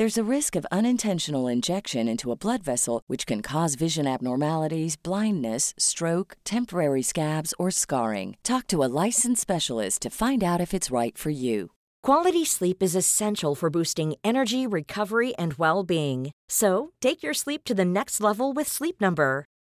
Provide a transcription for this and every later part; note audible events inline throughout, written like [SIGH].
There's a risk of unintentional injection into a blood vessel, which can cause vision abnormalities, blindness, stroke, temporary scabs, or scarring. Talk to a licensed specialist to find out if it's right for you. Quality sleep is essential for boosting energy, recovery, and well being. So, take your sleep to the next level with Sleep Number.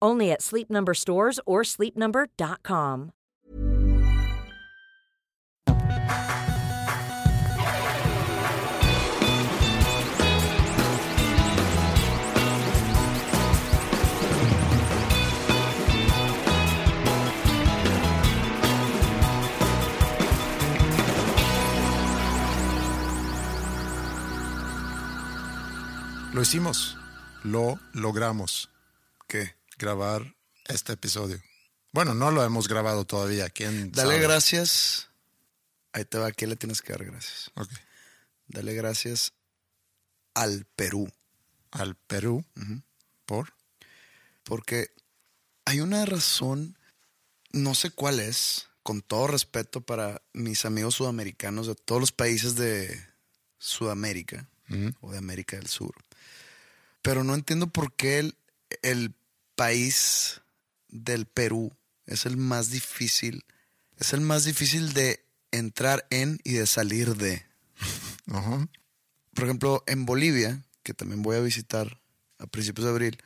Only at Sleep Number stores or sleepnumber.com. Lo hicimos, lo logramos. ¿Qué? Grabar este episodio. Bueno, no lo hemos grabado todavía. ¿Quién Dale sabe? gracias. Ahí te va, ¿a quién le tienes que dar gracias? Ok. Dale gracias al Perú. Al Perú. ¿Por? Porque hay una razón, no sé cuál es, con todo respeto para mis amigos sudamericanos de todos los países de Sudamérica o de América del Sur. Pero no entiendo por qué el, el país del Perú es el más difícil, es el más difícil de entrar en y de salir de. [LAUGHS] Por ejemplo, en Bolivia, que también voy a visitar a principios de abril,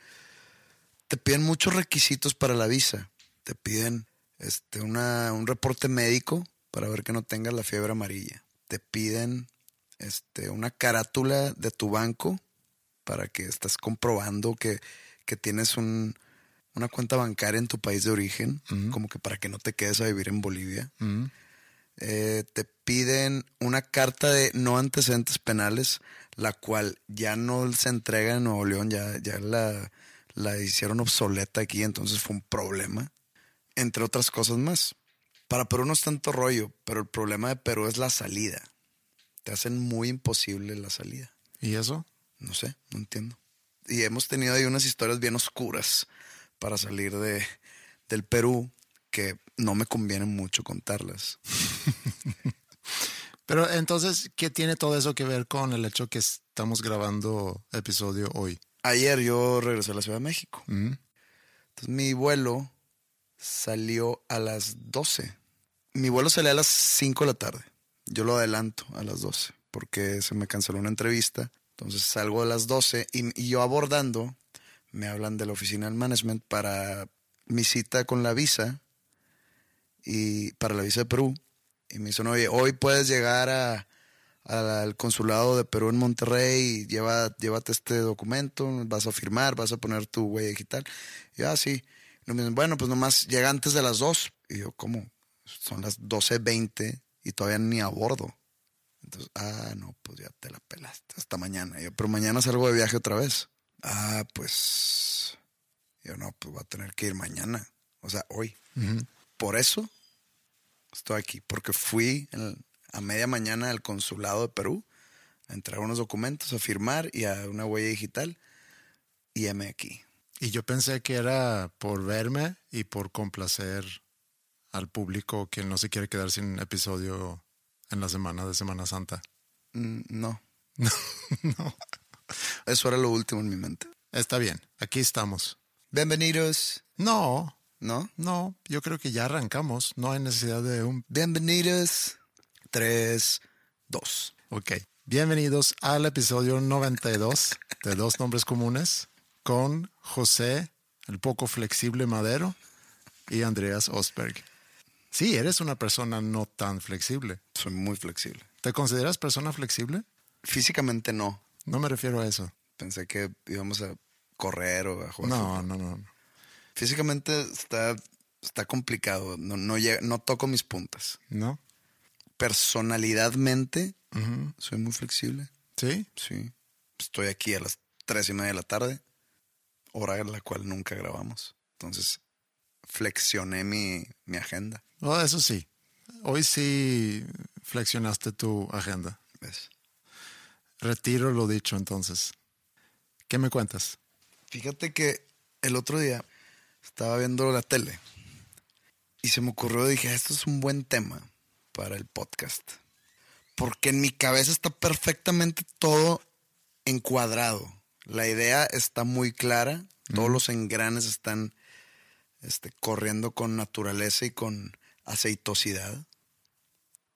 te piden muchos requisitos para la visa. Te piden este, una, un reporte médico para ver que no tengas la fiebre amarilla. Te piden este, una carátula de tu banco para que estás comprobando que, que tienes un, una cuenta bancaria en tu país de origen, como que para que no te quedes a vivir en Bolivia. Eh, te piden una carta de no antecedentes penales, la cual ya no se entrega en Nuevo León, ya, ya la, la hicieron obsoleta aquí, entonces fue un problema, entre otras cosas más. Para Perú no es tanto rollo, pero el problema de Perú es la salida. Te hacen muy imposible la salida. ¿Y eso? No sé, no entiendo. Y hemos tenido ahí unas historias bien oscuras para salir de, del Perú que no me conviene mucho contarlas. [LAUGHS] Pero entonces, ¿qué tiene todo eso que ver con el hecho que estamos grabando episodio hoy? Ayer yo regresé a la Ciudad de México. Mm. Entonces mi vuelo salió a las 12. Mi vuelo salía a las 5 de la tarde. Yo lo adelanto a las 12 porque se me canceló una entrevista. Entonces salgo a las 12 y, yo abordando me hablan de la oficina del management para mi cita con la visa y para la visa de Perú. Y me dicen, oye, hoy puedes llegar a, al consulado de Perú en Monterrey y lleva, llévate este documento, vas a firmar, vas a poner tu huella digital. Y yo, ah, bueno, pues nomás llega antes de las 2. Y yo, ¿cómo? Son las 12.20 y todavía ni a bordo. Entonces, ah, no, pues ya te la pelaste hasta mañana. Yo, pero mañana salgo de viaje otra vez. Ah, pues. Yo no, pues voy a tener que ir mañana. O sea, hoy. Por eso estoy aquí, porque fui a media mañana al consulado de Perú a entregar unos documentos, a firmar y a una huella digital. Y heme aquí. Y yo pensé que era por verme y por complacer al público que no se quiere quedar sin episodio en la semana de Semana Santa. Mm, [LAUGHS] no. no. Eso era lo último en mi mente. Está bien, aquí estamos. Bienvenidos. No, ¿No? no, yo creo que ya arrancamos. No hay necesidad de un... Bienvenidos. Tres, dos. Ok. Bienvenidos al episodio 92 de Dos Nombres Comunes con José, el poco flexible Madero, y Andreas Osberg. Sí, eres una persona no tan flexible. Soy muy flexible. ¿Te consideras persona flexible? Físicamente no. No me refiero a eso. Pensé que íbamos a correr o a jugar. No, no, no. no. Físicamente está, está complicado. No, no, no toco mis puntas. ¿No? Personalidadmente, soy muy flexible. ¿Sí? Sí. Estoy aquí a las tres y media de la tarde, hora en la cual nunca grabamos. Entonces, flexioné mi, mi agenda. Oh, eso sí. Hoy sí flexionaste tu agenda. ¿ves? Retiro lo dicho entonces. ¿Qué me cuentas? Fíjate que el otro día estaba viendo la tele y se me ocurrió, dije, esto es un buen tema para el podcast. Porque en mi cabeza está perfectamente todo encuadrado. La idea está muy clara, todos los engranes están este, corriendo con naturaleza y con aceitosidad.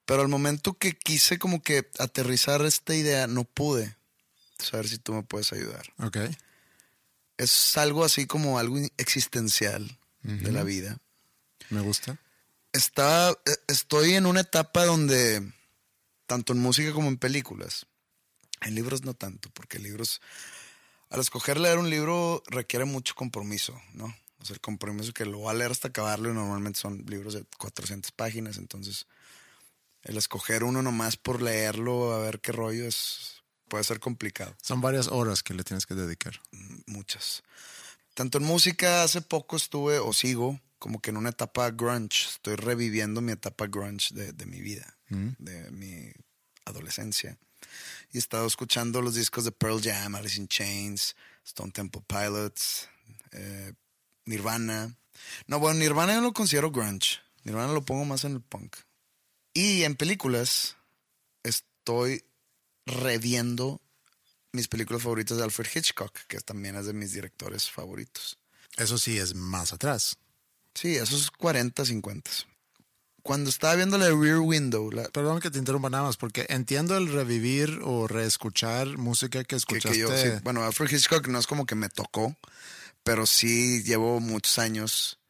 Pero al momento que quise como que aterrizar esta idea, no pude. Saber si tú me puedes ayudar Ok. es algo así como algo existencial de la vida. Me gusta. Está, eh, estoy en una etapa donde, tanto en música como en películas, en libros no tanto, porque libros, al escoger leer un libro requiere mucho compromiso, ¿no? O sea, el compromiso que lo va a leer hasta acabarlo y normalmente son libros de 400 páginas, entonces el escoger uno nomás por leerlo a ver qué rollo es, puede ser complicado. Son varias horas que le tienes que dedicar. muchas. Tanto en música, hace poco estuve o sigo como que en una etapa grunge. Estoy reviviendo mi etapa grunge de, de mi vida, de mi adolescencia. Y he estado escuchando los discos de Pearl Jam, Alice in Chains, Stone Temple Pilots, eh, Nirvana. No, bueno, Nirvana yo lo considero grunge. Nirvana lo pongo más en el punk. Y en películas estoy reviendo mis películas favoritas de Alfred Hitchcock, que también es de mis directores favoritos. Eso sí es más atrás. Sí, esos 40, 50. Cuando estaba viendo la Rear Window, la, Perdón que te interrumpa nada más, porque entiendo el revivir o reescuchar música que que, escuchaste. que yo, sí, bueno, Alfred Hitchcock no es como que me tocó, pero sí llevo muchos años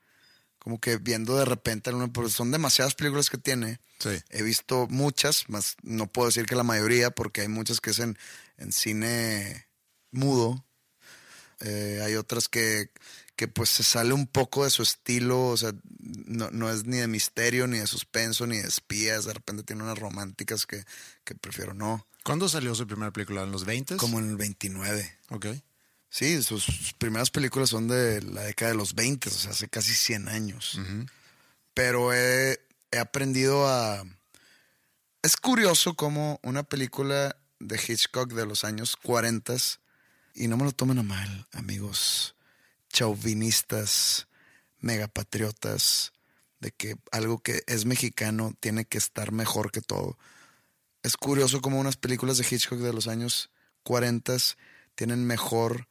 como que viendo de repente, alguna- porque son demasiadas películas que tiene. Sí. He visto muchas, más no puedo decir que la mayoría, porque hay muchas que es en, en cine mudo. Eh, hay otras que, que pues se sale un poco de su estilo, o sea, no, no es ni de misterio, ni de suspenso, ni de espías. De repente tiene unas románticas que, que prefiero no. ¿Cuándo salió su primera película? ¿En los 20? Como en el 29. Ok. Sí, sus, primeras películas son de la década de los 20, o sea, hace casi 100 años. Pero he, he aprendido a... Es curioso como una película de Hitchcock de los años 40, y no me lo tomen a mal, amigos chauvinistas, megapatriotas, de que algo que es mexicano tiene que estar mejor que todo. Es curioso como unas películas de Hitchcock de los años 40 tienen mejor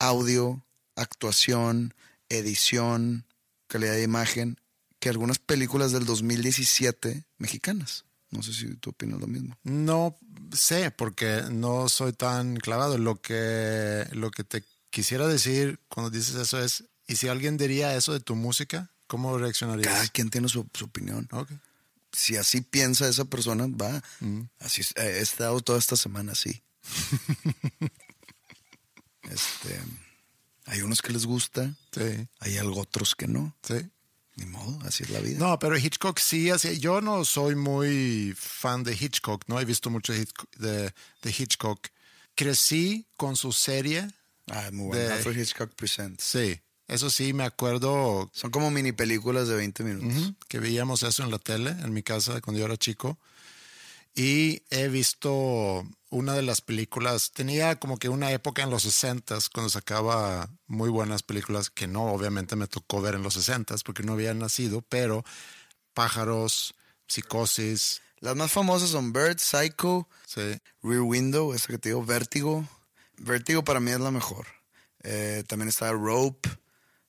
audio, actuación, edición, calidad de imagen que algunas películas del 2017 mexicanas. No sé si tú opinas lo mismo. No sé, porque no soy tan clavado. Lo que, lo que te quisiera decir cuando dices eso es, ¿y si alguien diría eso de tu música? ¿Cómo reaccionarías? Cada quien tiene su, su opinión. Ok. Si así piensa esa persona, va. Así es- eh, he estado toda esta semana así. [LAUGHS] este, hay unos que les gusta, Sí, hay algo otros que no. sí. Ni modo, así es la vida. No, pero Hitchcock sí, así, yo no soy muy fan de Hitchcock, no he visto mucho de, de- Hitchcock. Crecí con su serie, Ah, muy bueno. de- Alfred Hitchcock Presents. sí, eso sí, me acuerdo Son como mini películas de 20 minutos. que veíamos eso en la tele, en mi casa cuando yo era chico. Y he visto una de las películas, tenía como que una época en los 60s cuando sacaba muy buenas películas que no, obviamente me tocó ver en los 60s porque no había nacido, pero Pájaros, Psicosis, Las más famosas son Bird, Psycho, Sí. Rear Window, esa que te digo, Vértigo. Vértigo para mí es la mejor. Eh, también está Rope,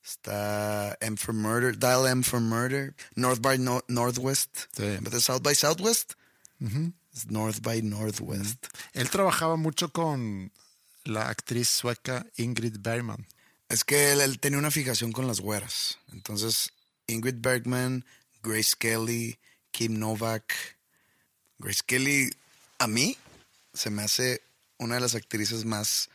está M for Murder, Dial M for Murder, North by No- Northwest. Sí. South by Southwest, es North by Northwest. Él trabajaba mucho con la actriz sueca Ingrid Bergman. Es que él, él tenía una fijación con las güeras. Entonces, Ingrid Bergman, Grace Kelly, Kim Novak. Grace Kelly, a mí, se me hace una de las actrices más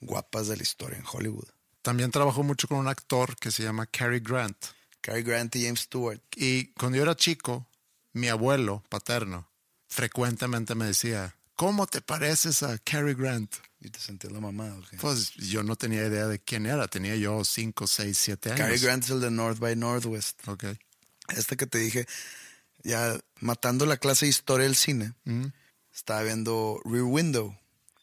guapas de la historia en Hollywood. También trabajó mucho con un actor que se llama Cary Grant. Cary Grant y James Stewart. Y cuando yo era chico, mi abuelo paterno frecuentemente me decía, ¿cómo te pareces a Cary Grant? ¿Y te sentías la mamá o qué? Pues yo no tenía idea de quién era. Tenía yo 5, 6, 7 años. Cary Grant es el de North by Northwest. Ok. Este que te dije, ya matando la clase de historia del cine, Mm. estaba viendo Rear Window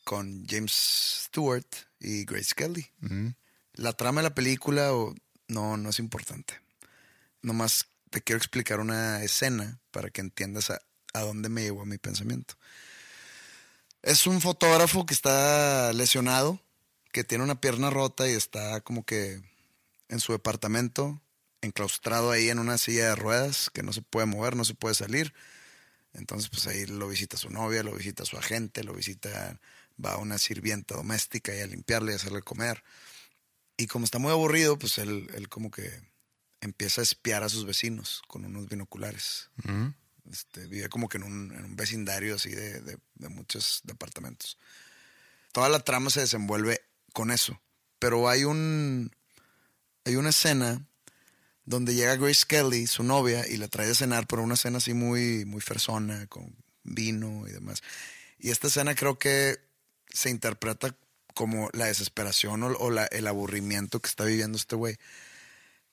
con James Stewart y Grace Kelly. Mm. La trama de la película no, no es importante. Nomás te quiero explicar una escena para que entiendas a, a dónde me llevó mi pensamiento. Es un fotógrafo que está lesionado, que tiene una pierna rota y está como que en su departamento, enclaustrado ahí en una silla de ruedas, que no se puede mover, no se puede salir. Entonces, pues ahí lo visita su novia, lo visita su agente, lo visita, va a una sirvienta doméstica y a limpiarle y hacerle comer. Y como está muy aburrido, pues él, él como que empieza a espiar a sus vecinos con unos binoculares. Mm. Este, vive como que en un, en un vecindario así de, de- de muchos departamentos. Toda la trama se desenvuelve con eso. Pero hay un. Hay una escena donde llega Grace Kelly, su novia, y la trae a cenar, pero una cena así muy, muy fersona, con vino y demás. Y esta escena creo que se interpreta como la desesperación o, o la- el aburrimiento que está viviendo este güey.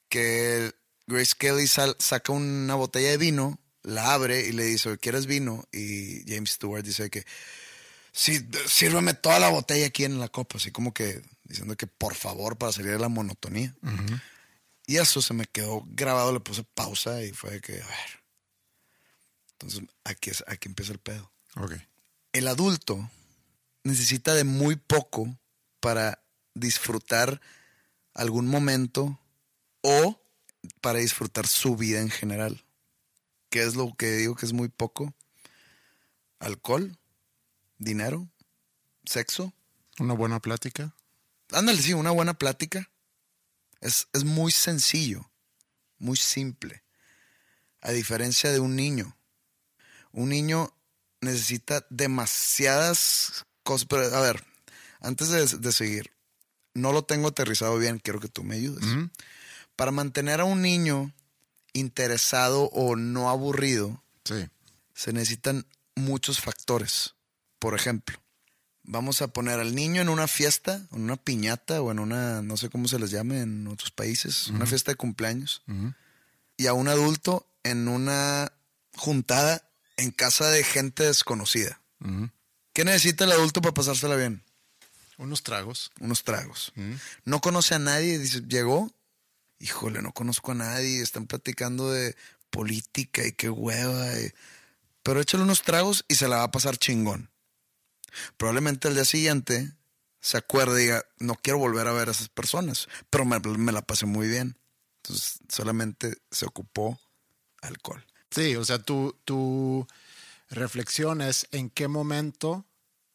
Que Grace Kelly sal- saca una botella de vino, la abre y le dice, ¿quieres vino? Y James Stewart dice que, sí, sírveme toda la botella aquí en la copa, así como que diciendo que por favor para salir de la monotonía. Y eso se me quedó grabado, le puse pausa y fue de que, a ver. Entonces aquí, es, aquí empieza el pedo. Ok. El adulto necesita de muy poco para disfrutar algún momento o para disfrutar su vida en general. ¿Qué es lo que digo que es muy poco? Alcohol, dinero, sexo. Una buena plática. Ándale, sí, una buena plática. Es, es muy sencillo, muy simple. A diferencia de un niño. Un niño necesita demasiadas cosas. Pero, a ver, antes de, de seguir, no lo tengo aterrizado bien, quiero que tú me ayudes. Para mantener a un niño interesado o no aburrido, Sí. se necesitan muchos factores. Por ejemplo, vamos a poner al niño en una fiesta, en una piñata o en una, no sé cómo se les llame en otros países, una fiesta de cumpleaños, y a un adulto en una juntada en casa de gente desconocida. ¿Qué necesita el adulto para pasársela bien? Unos tragos. Unos tragos. No conoce a nadie, dice, llegó, híjole, no conozco a nadie, están platicando de política y qué hueva. Pero échale unos tragos y se la va a pasar chingón. Probablemente al día siguiente se acuerde y diga, no quiero volver a ver a esas personas, pero me, me la pasé muy bien. Entonces solamente se ocupó alcohol. Sí, o sea, tu, tu reflexión es en qué momento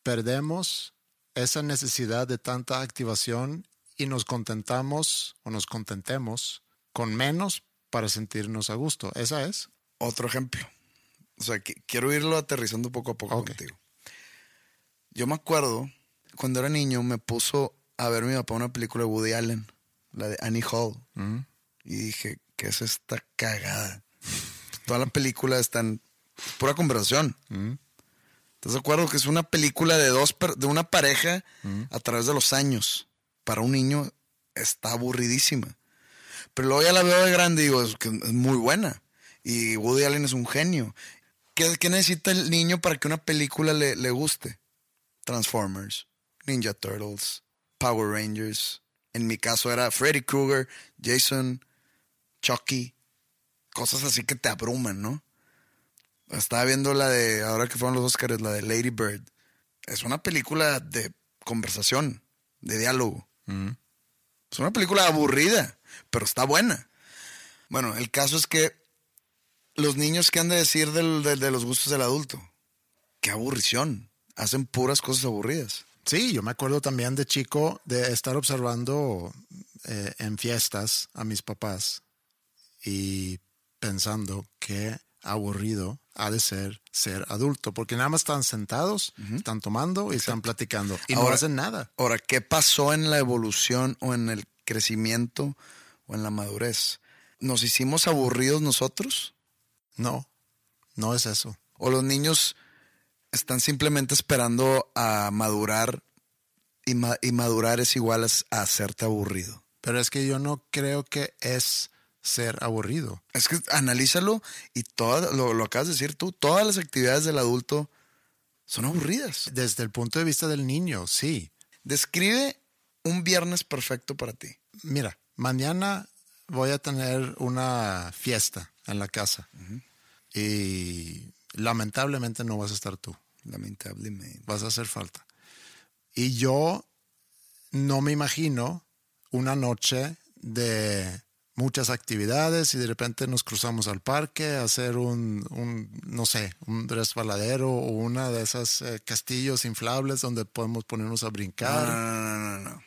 perdemos esa necesidad de tanta activación y nos contentamos o nos contentemos con menos para sentirnos a gusto. ¿Esa es? Otro ejemplo. O sea, qui- quiero irlo aterrizando poco a poco contigo. Yo me acuerdo, cuando era niño, me puso a ver mi papá una película de Woody Allen, la de Annie Hall. Mm. Y dije, ¿qué es esta cagada? Toda la película está en pura conversación. Mm. ¿Estás de acuerdo que es una película de dos de una pareja a través de los años? Para un niño está aburridísima. Pero luego ya la veo de grande y digo, es, que es muy buena. Y Woody Allen es un genio. ¿Qué, necesita el niño para que una película le, le guste? Transformers, Ninja Turtles, Power Rangers. En mi caso era Freddy Krueger, Jason, Chucky. Cosas así que te abruman, ¿no? Estaba viendo la de, ahora que fueron los Oscars, la de Lady Bird. Es una película de conversación, de diálogo. Es una película aburrida, pero está buena. Bueno, el caso es que los niños, ¿qué han de decir del- de los gustos del adulto? Qué aburrición. Hacen puras cosas aburridas. Sí, yo me acuerdo también de chico de estar observando eh, en fiestas a mis papás y pensando qué aburrido ha de ser ser adulto, porque nada más están sentados, están tomando y están platicando y no hacen nada. Ahora, ¿qué pasó en la evolución o en el crecimiento o en la madurez? ¿Nos hicimos aburridos nosotros? No, no es eso. ¿O los niños están simplemente esperando a madurar y, ma- y madurar es igual a, a hacerte aburrido? Pero es que yo no creo que es ser aburrido. Es que analízalo y todas, lo, lo acabas de decir tú, todas las actividades del adulto son aburridas. Desde el punto de vista del niño, sí. Describe un viernes perfecto para ti. Mira, mañana voy a tener una fiesta en la casa y lamentablemente no vas a estar tú, Lamentablemente. vas a hacer falta. Y yo no me imagino una noche de muchas actividades y de repente nos cruzamos al parque a hacer un, un, no sé, un resbaladero o una de esas eh, castillos inflables donde podemos ponernos a No, brincar. no, no, no, no.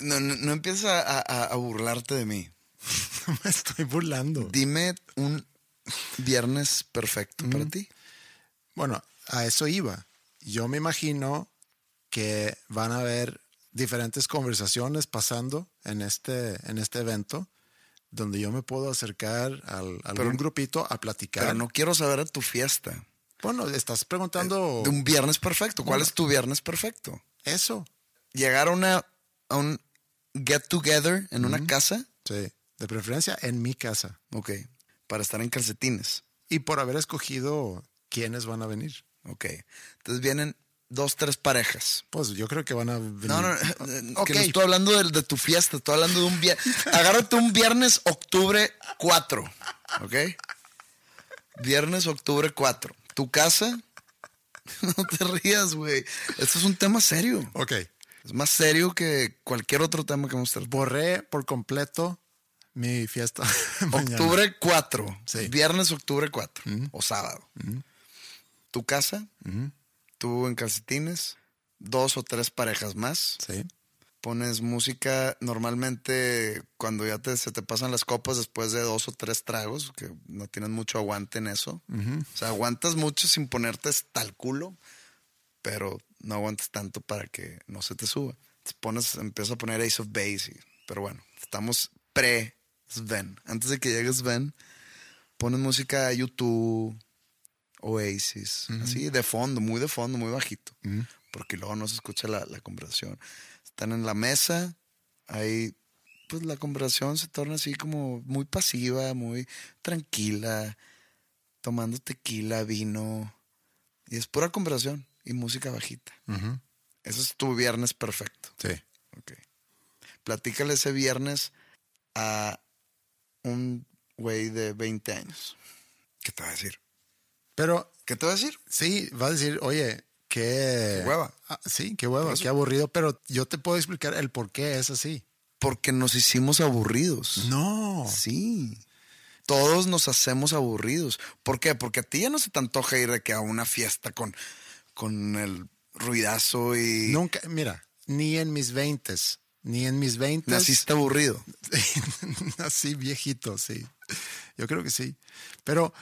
No, no, no empieces a, a- a burlarte de mí. [LAUGHS] me estoy burlando. Dime un viernes perfecto para ti. Bueno, a eso iba. Yo me imagino que van a haber diferentes conversaciones pasando en este, en este evento, donde yo me puedo acercar al, a algún grupito a platicar. Pero no quiero saber de tu fiesta. Bueno, estás preguntando De un viernes perfecto. ¿Cuál es tu viernes perfecto? eso. Llegar a, una, a un get together en una casa. Sí, de preferencia en mi casa. Ok. Para estar en calcetines. Y por haber escogido quiénes van a venir. Ok. Entonces vienen dos, tres parejas. Pues yo creo que van a venir. No, no, no, [LAUGHS] Ok. que no estoy hablando de, de tu fiesta, estoy hablando de un viernes. [LAUGHS] Agárrate un viernes, octubre 4, ¿ok? Viernes, octubre 4. Tu casa, [LAUGHS] no te rías, güey. Esto es un tema serio. Ok. Es más serio que cualquier otro tema que hemos tratado. Borré por completo mi fiesta. Octubre 4. Sí. Viernes, octubre 4. O sábado. Tu casa, tú en calcetines, dos o tres parejas más. Sí. Pones música normalmente cuando ya te, se te pasan las copas después de dos o tres tragos, que no tienes mucho aguante en eso. O sea, aguantas mucho sin ponerte hasta el culo, pero no aguantas tanto para que no se te suba. Te pones, empiezas a poner Ace of Base, y- pero bueno, estamos pre-Sven. Antes de que llegue Sven, pones música YouTube, Oasis, así de fondo, muy de fondo, muy bajito, porque luego no se escucha la, la conversación. Están en la mesa, ahí pues la conversación se torna así como muy pasiva, muy tranquila, tomando tequila, vino, y es pura conversación y música bajita. Ujú. Eso es tu viernes perfecto. Sí. Ok. Platícale ese viernes a un güey de 20 años. ¿Qué te va a decir? Pero ¿Qué te va a decir? sí, va a decir, oye, qué... Qué hueva. Ah, sí, qué hueva, qué aburrido, pero yo te puedo explicar el por qué es así. Porque nos hicimos aburridos. No. Sí. Todos nos hacemos aburridos. ¿Por qué? Porque a ti ya no se te antoja ir de que a una fiesta con, con el ruidazo y Nunca, mira, ni en mis veintes, ni en mis veintes. naciste aburrido. [LAUGHS] Así viejito, sí. Yo creo que sí. Pero,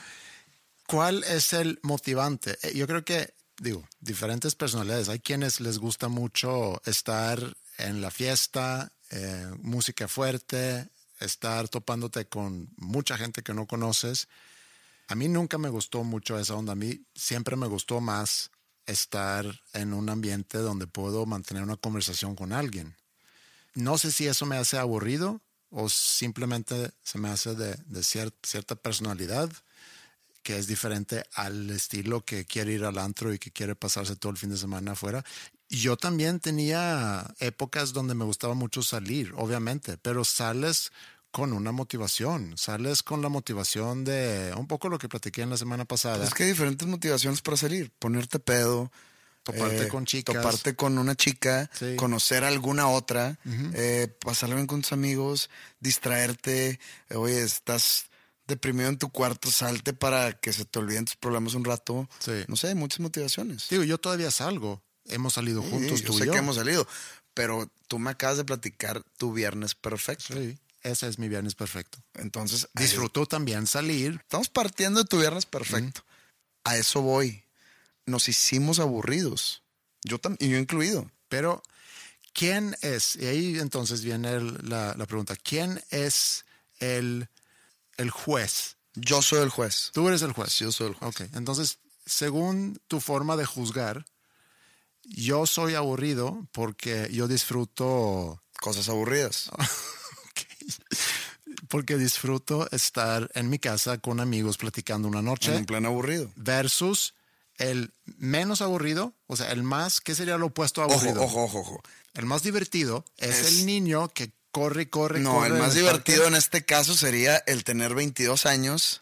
¿cuál es el motivante? Eh, Yo creo que, digo, diferentes personalidades. Hay quienes les gusta mucho estar en la fiesta, eh, música fuerte, estar topándote con mucha gente que no conoces. A mí nunca me gustó mucho esa onda. A mí siempre me gustó más estar en un ambiente donde puedo mantener una conversación con alguien. No sé si eso me hace aburrido o simplemente se me hace de, de cier- cierta personalidad que es diferente al estilo que quiere ir al antro y que quiere pasarse todo el fin de semana afuera. Yo también tenía épocas donde me gustaba mucho salir, obviamente, pero sales con una motivación, sales con la motivación de un poco lo que platiqué en la semana pasada. Es que hay diferentes motivaciones para salir, ponerte pedo, Toparte eh, con chicas. toparte con una chica, Sí. conocer a alguna otra, eh, pasarlo bien con tus amigos, distraerte. eh, oye, estás deprimido en tu cuarto, salte para que se te olviden tus problemas un rato. Sí. No sé, hay muchas motivaciones. Digo, yo todavía salgo. Hemos salido Sí, juntos yo tú sé y yo. que hemos salido, pero tú me acabas de platicar tu viernes perfecto. Sí, ese es mi viernes perfecto. Entonces, ahí- Disfruto también salir. Estamos partiendo de tu viernes perfecto. A eso voy. Nos hicimos aburridos. Yo también, y yo incluido. Pero, ¿quién es? Y ahí entonces viene el- la, la pregunta. ¿Quién es el, el juez? Yo soy el juez. Tú eres el juez. Yo soy el juez. Ok, entonces, según tu forma de juzgar, yo soy aburrido porque yo disfruto, Cosas aburridas. [LAUGHS] porque disfruto estar en mi casa con amigos platicando una noche. En plan aburrido. versus el menos aburrido, o sea, el más, ¿qué sería lo opuesto a Ojo, aburrido? ojo, ojo, ojo. El más divertido es, Es- el niño que corre, corre, No, corre. el más divertido en este caso sería el tener 22 años,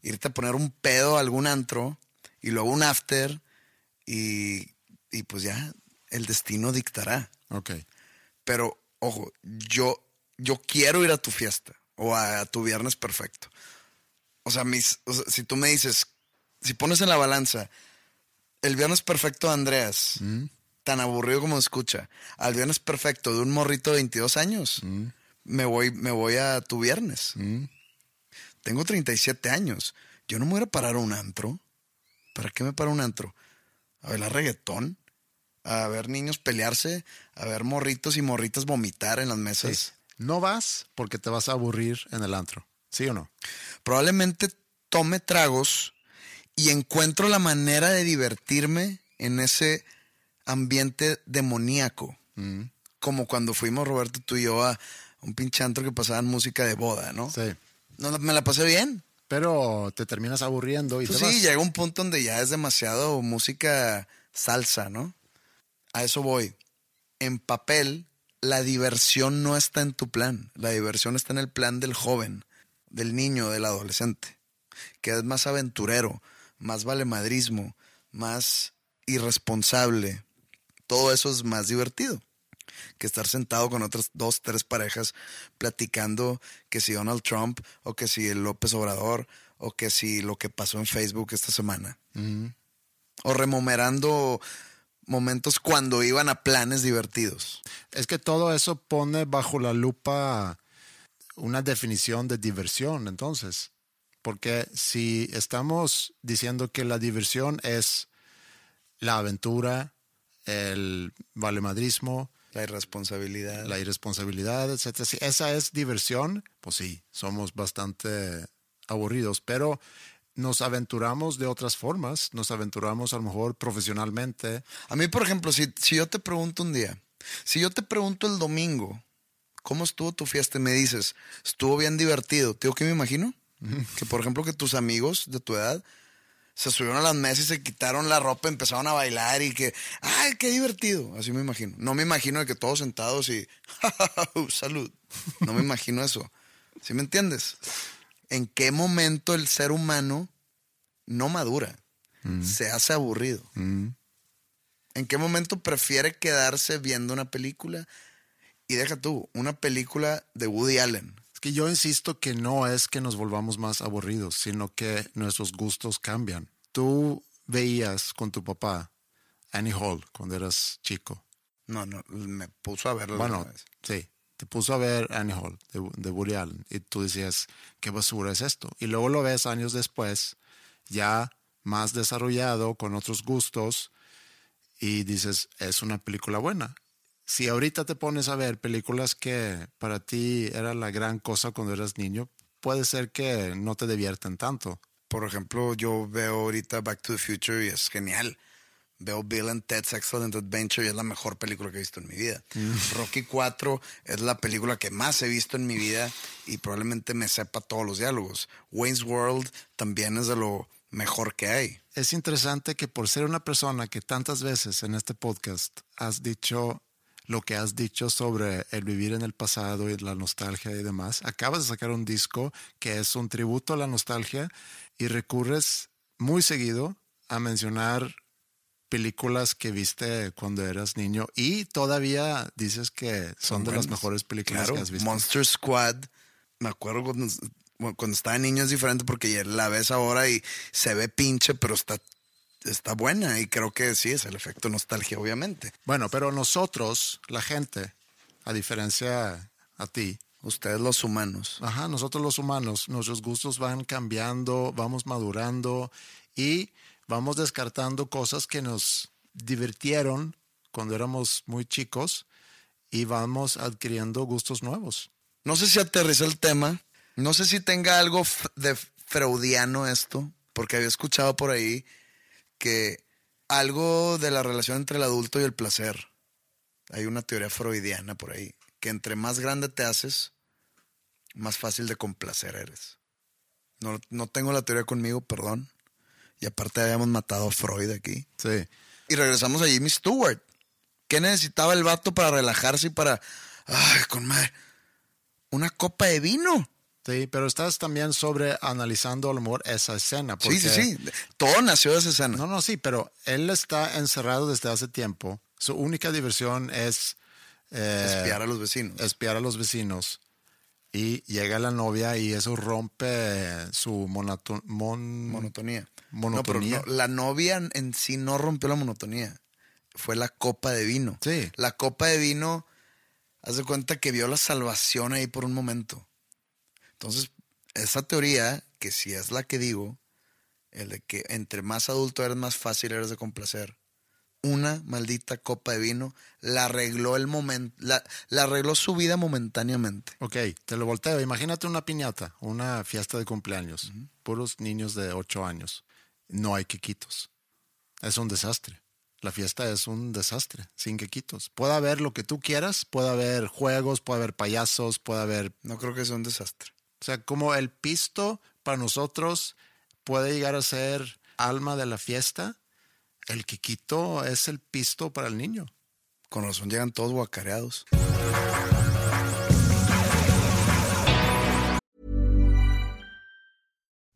irte a poner un pedo a algún antro y luego un after y, y pues ya el destino dictará. Ok, Pero, ojo, yo, yo quiero ir a tu fiesta o a, tu viernes perfecto. O sea, mis, o sea, si tú me dices, si pones en la balanza el viernes perfecto de Andreas, tan aburrido como escucha, al viernes perfecto de un morrito de 22 años, me, voy, me voy a tu viernes. Tengo 37 años. Yo no me voy a parar a un antro. ¿Para qué me paro a un antro? A bailar reggaetón, a ver niños pelearse, a ver morritos y morritas vomitar en las mesas. Sí. No vas porque te vas a aburrir en el antro, ¿sí o no? Probablemente tome tragos y encuentro la manera de divertirme en ese ambiente demoníaco. Como cuando fuimos, Roberto, tú y yo, a un pinche antro que pasaban música de boda, ¿no? Sí. No, me la pasé bien. Pero te terminas aburriendo y Pues te sí, vas. llega un punto donde ya es demasiado música salsa, ¿no? A eso voy. En papel, la diversión no está en tu plan. La diversión está en el plan del joven, del niño, del adolescente, que es más aventurero, más valemadrismo, más irresponsable. Todo eso es más divertido que estar sentado con otras dos, tres parejas platicando que si Donald Trump o que si el López Obrador o que si lo que pasó en Facebook esta semana. O remomerando momentos cuando iban a planes divertidos. Es que todo eso pone bajo la lupa una definición de diversión, entonces. Porque si estamos diciendo que la diversión es la aventura, el valemadrismo, La irresponsabilidad. la irresponsabilidad, etcétera. Si esa es diversión, pues sí, somos bastante aburridos, pero nos aventuramos de otras formas, nos aventuramos a lo mejor profesionalmente. A mí, por ejemplo, si, si yo te pregunto un día, si yo te pregunto el domingo, ¿cómo estuvo tu fiesta? Y me dices, estuvo bien divertido. ¿Te digo qué me imagino? Que, por ejemplo, que tus amigos de tu edad se subieron a las mesas y se quitaron la ropa, empezaron a bailar y que, ¡ay, qué divertido! Así me imagino. No me imagino de que todos sentados y, [LAUGHS] ¡salud! No me imagino eso. ¿Sí me entiendes? ¿En qué momento el ser humano no madura? Se hace aburrido. ¿En qué momento prefiere quedarse viendo una película? Y deja tú, una película de Woody Allen. Que yo insisto que no es que nos volvamos más aburridos, sino que nuestros gustos cambian. Tú veías con tu papá Annie Hall cuando eras chico. No, no, me puso a verla. Bueno, sí, te puso a ver Annie Hall de, de Woody Allen y tú decías, ¿qué basura es esto? Y luego lo ves años después, ya más desarrollado, con otros gustos, y dices, es una película buena. Si ahorita te pones a ver películas que para ti era la gran cosa cuando eras niño, puede ser que no te divierten tanto. Por ejemplo, yo veo ahorita Back to the Future y es genial. Veo Bill and Ted's Excellent Adventure y es la mejor película que he visto en mi vida. Rocky 4 es la película que más he visto en mi vida y probablemente me sepa todos los diálogos. Wayne's World también es de lo mejor que hay. Es interesante que por ser una persona que tantas veces en este podcast has dicho lo que has dicho sobre el vivir en el pasado y la nostalgia y demás. Acabas de sacar un disco que es un tributo a la nostalgia y recurres muy seguido a mencionar películas que viste cuando eras niño y todavía dices que son, de las mejores películas que has visto. Monster Squad, me acuerdo cuando, cuando estaba niño es diferente porque la ves ahora y se ve pinche, pero está está buena y creo que sí es el efecto nostalgia, obviamente. Bueno, pero nosotros, la gente, a diferencia a ti, ustedes los humanos. Ajá, nosotros los humanos, nuestros gustos van cambiando, vamos madurando y vamos descartando cosas que nos divirtieron cuando éramos muy chicos y vamos adquiriendo gustos nuevos. No sé si aterrizó el tema, no sé si tenga algo de freudiano esto, porque había escuchado por ahí que algo de la relación entre el adulto y el placer, hay una teoría freudiana por ahí, que entre más grande te haces, más fácil de complacer eres. No, no tengo la teoría conmigo, perdón. Y aparte habíamos matado a Freud aquí. Sí. Y regresamos a Jimmy Stewart. ¿Qué necesitaba el vato para relajarse y para... Ay, con madre. Una copa de vino. Sí, pero estás también sobre analizando a lo mejor esa escena. sí, sí, sí. Todo nació de esa escena. No, no, sí, pero él está encerrado desde hace tiempo. Su única diversión es... Eh, espiar a los vecinos. Espiar a los vecinos y llega la novia y eso rompe su monotonía. Monotonía. No, pero la novia en sí no rompió la monotonía. Fue la copa de vino. Sí. La copa de vino, haz de cuenta que vio la salvación ahí por un momento. Entonces, esa teoría, que si es la que digo, el de que entre más adulto eres, más fácil eres de complacer una maldita copa de vino, la arregló el momento, la, arregló su vida momentáneamente. Ok, te lo volteo. Imagínate una piñata, una fiesta de cumpleaños, puros niños de 8 años. No hay quequitos. Es un desastre. La fiesta es un desastre, sin quequitos. Puede haber lo que tú quieras, puede haber juegos, puede haber payasos, puede haber... No creo que sea un desastre. O sea, como el pisto para nosotros puede llegar a ser alma de la fiesta, el Kikito es el pisto para el niño. Con razón llegan todos guacareados.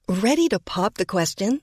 Ready to pop the question?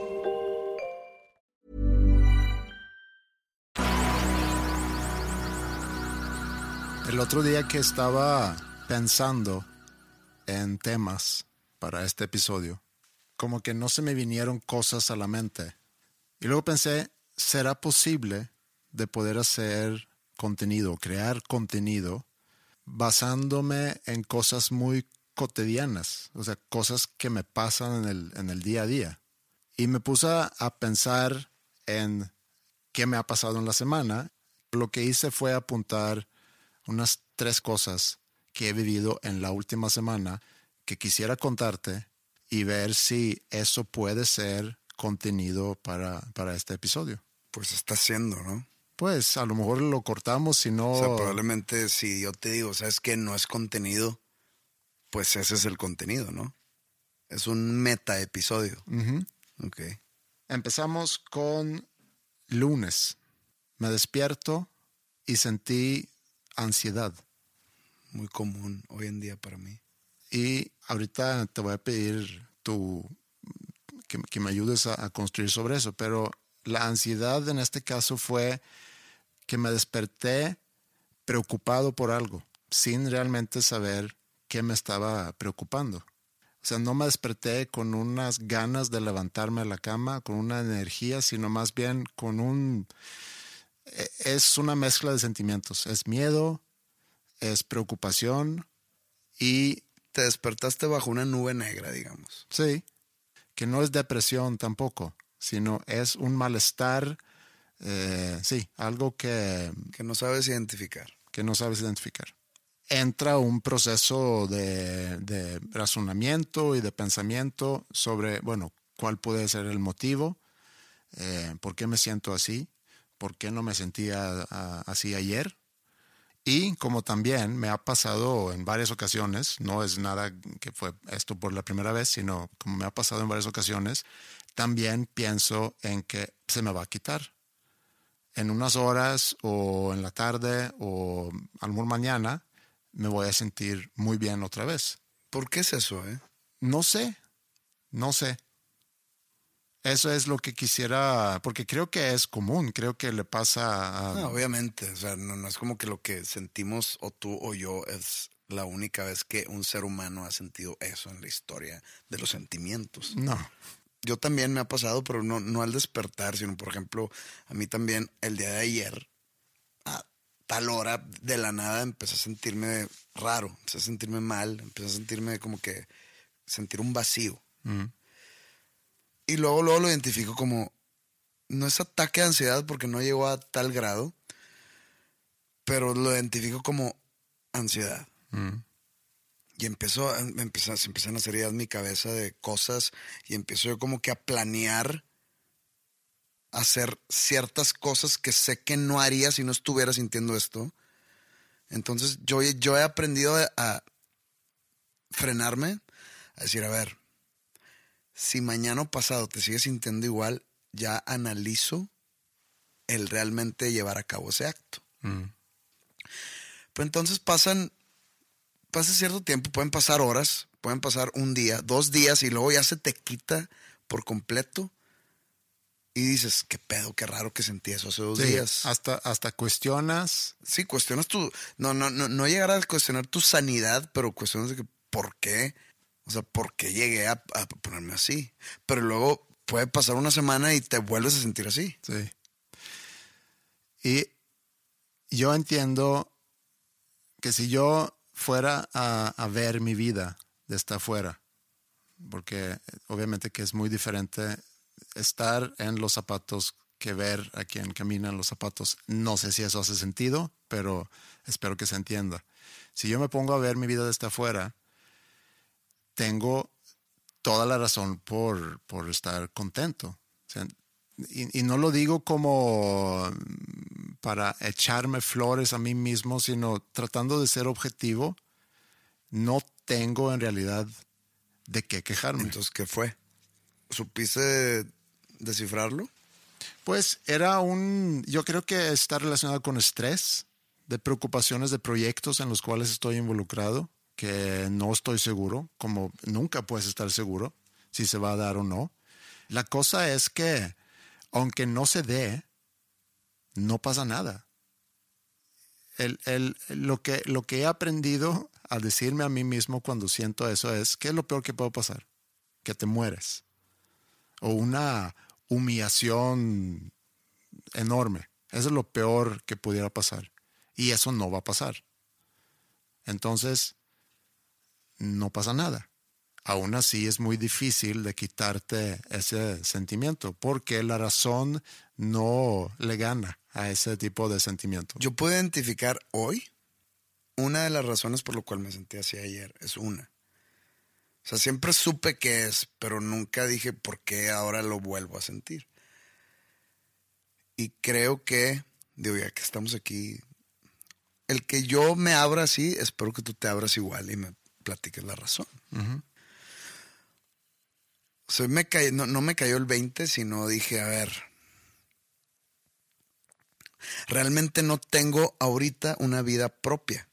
El otro día que estaba pensando en temas para este episodio, como que no se me vinieron cosas a la mente. Y luego pensé, ¿será posible de poder hacer contenido, crear contenido, basándome en cosas muy cotidianas, o sea, cosas que me pasan en el, en el día a día? Y me puse a pensar en qué me ha pasado en la semana. Lo que hice fue apuntar unas tres cosas que he vivido en la última semana que quisiera contarte y ver si eso puede ser contenido para, para este episodio. Pues está siendo, ¿no? Pues a lo mejor lo cortamos, si no... O sea, probablemente si yo te digo, sabes que no es contenido, pues ese es el contenido, ¿no? Es un meta episodio. Ok. Empezamos con lunes. Me despierto y sentí ansiedad. Muy común hoy en día para mí. Y ahorita te voy a pedir tu, que, me ayudes a, construir sobre eso, pero la ansiedad en este caso fue que me desperté preocupado por algo, sin realmente saber qué me estaba preocupando. O sea, no me desperté con unas ganas de levantarme a la cama, con una energía, sino más bien con un... e, Es una mezcla de sentimientos. Es miedo, es preocupación y Te despertaste bajo una nube negra, digamos. Sí, que no es depresión tampoco, sino es un malestar, eh, sí, algo que, Que no sabes identificar. que no sabes identificar. Entra un proceso de, de razonamiento y de pensamiento sobre, bueno, cuál puede ser el motivo, eh, por qué me siento así, por qué no me sentía así ayer. Y como también me ha pasado en varias ocasiones, no es nada que fue esto por la primera vez, sino como me ha pasado en varias ocasiones, también pienso en que se me va a quitar. En unas horas o en la tarde o a lo mejor mañana me voy a sentir muy bien otra vez. ¿Por qué es eso, eh? No sé, no sé. Eso es lo que quisiera, porque creo que es común, creo que le pasa a... No, obviamente, o sea, no, no es como que lo que sentimos o tú o yo es la única vez que un ser humano ha sentido eso en la historia de los sentimientos. No, Yo también me ha pasado, pero no, no al despertar, sino por ejemplo, a mí también el día de ayer, a tal hora de la nada, empecé a sentirme raro, empecé a sentirme mal, empecé a sentirme como que sentir un vacío. Y luego, luego lo identifico como, no es ataque de ansiedad porque no llegó a tal grado, pero lo identifico como ansiedad. Y empezó, empezó, se empiezan a hacer ideas en mi cabeza de cosas y empiezo yo como que a planear hacer ciertas cosas que sé que no haría si no estuviera sintiendo esto. Entonces yo, yo he aprendido a frenarme, a decir, a ver, si mañana o pasado te sigues sintiendo igual, ya analizo el realmente llevar a cabo ese acto. Pero entonces pasan, pasa cierto tiempo, pueden pasar horas, pueden pasar un día, dos días y luego ya se te quita por completo y dices, qué pedo, qué raro que sentí eso hace dos sí, días. hasta, hasta cuestionas, Sí, cuestionas tu, no, no, no, no llegar a cuestionar tu sanidad, pero cuestionas de que, ¿por qué? O sea, ¿por qué llegué a, a ponerme así? Pero luego puede pasar una semana y te vuelves a sentir así. sí. Y yo entiendo que si yo fuera a, a ver mi vida desde afuera, porque obviamente que es muy diferente estar en los zapatos que ver a quien camina en los zapatos. No sé si eso hace sentido, pero espero que se entienda. Si yo me pongo a ver mi vida desde afuera, tengo toda la razón por, por estar contento. O sea, y, y no lo digo como mm, para echarme flores a mí mismo, sino tratando de ser objetivo. No tengo en realidad de qué quejarme. Entonces, ¿qué fue? ¿Supiste descifrarlo? Pues era un, yo creo que está relacionado con estrés, de preocupaciones de proyectos en los cuales estoy involucrado, que no estoy seguro, como nunca puedes estar seguro si se va a dar o no. La cosa es que, aunque no se dé, no pasa nada. El, el- lo, que, lo que he aprendido a decirme a mí mismo cuando siento eso es, ¿qué es lo peor que puede pasar? Que te mueres o una humillación enorme. Eso es lo peor que pudiera pasar. Y eso no va a pasar. Entonces, no pasa nada. Aún así es muy difícil de quitarte ese sentimiento porque la razón no le gana a ese tipo de sentimiento. Yo puedo identificar hoy una de las razones por lo cual me sentí así ayer. Es una. O sea, siempre supe que es, pero nunca dije por qué ahora lo vuelvo a sentir. Y creo que, digo, ya que estamos aquí, el que yo me abra así, espero que tú te abras igual y me platiques la razón. O sea, me cayó- no, no me cayó el 20, sino dije, a ver, realmente no tengo ahorita una vida propia.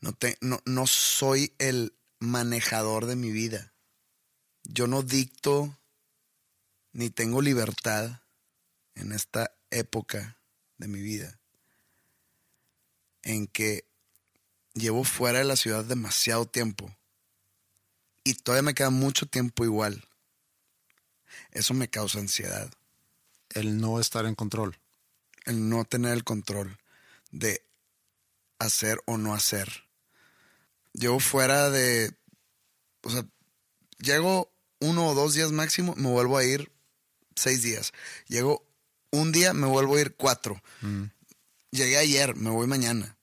No, te- no, no soy el manejador de mi vida. Yo no dicto ni tengo libertad en esta época de mi vida. en que llevo fuera de la ciudad demasiado tiempo y todavía me queda mucho tiempo igual. Eso me causa ansiedad. El no estar en control. El no tener el control de hacer o no hacer. Llevo fuera de... O sea, llego uno o dos días máximo, me vuelvo a ir seis días. Llego un día, me vuelvo a ir cuatro. Mm. Llegué ayer, me voy mañana.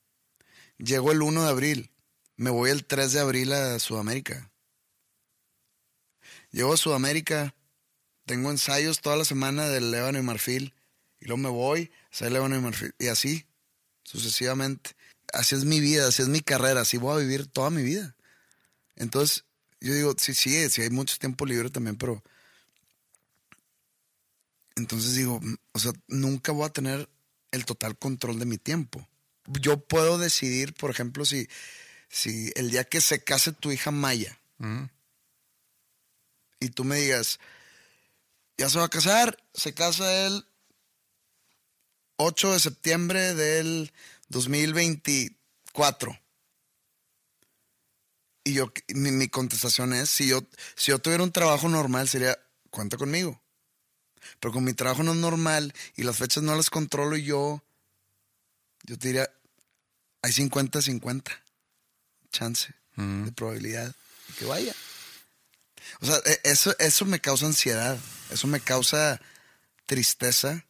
Llego el 1 de abril, me voy el 3 de abril a Sudamérica. Llego a Sudamérica, tengo ensayos toda la semana del Lébano y Marfil, y luego me voy el Lébano y Marfil, y así, sucesivamente. Así es mi vida, así es mi carrera, así voy a vivir toda mi vida. Entonces, yo digo, sí, sí, sí hay mucho tiempo libre también, pero... Entonces digo, o sea, nunca voy a tener el total control de mi tiempo. Yo puedo decidir, por ejemplo, si, si el día que se case tu hija Maya, y tú me digas, ya se va a casar, se casa el 8 de septiembre del 2024. Y yo, mi, mi contestación es, si yo, si yo tuviera un trabajo normal, sería, cuenta conmigo. Pero con mi trabajo no es normal y las fechas no las controlo yo, yo te diría, hay 50-50 chance Mm. de probabilidad de que vaya. O sea, e- eso, eso me causa ansiedad, eso me causa tristeza.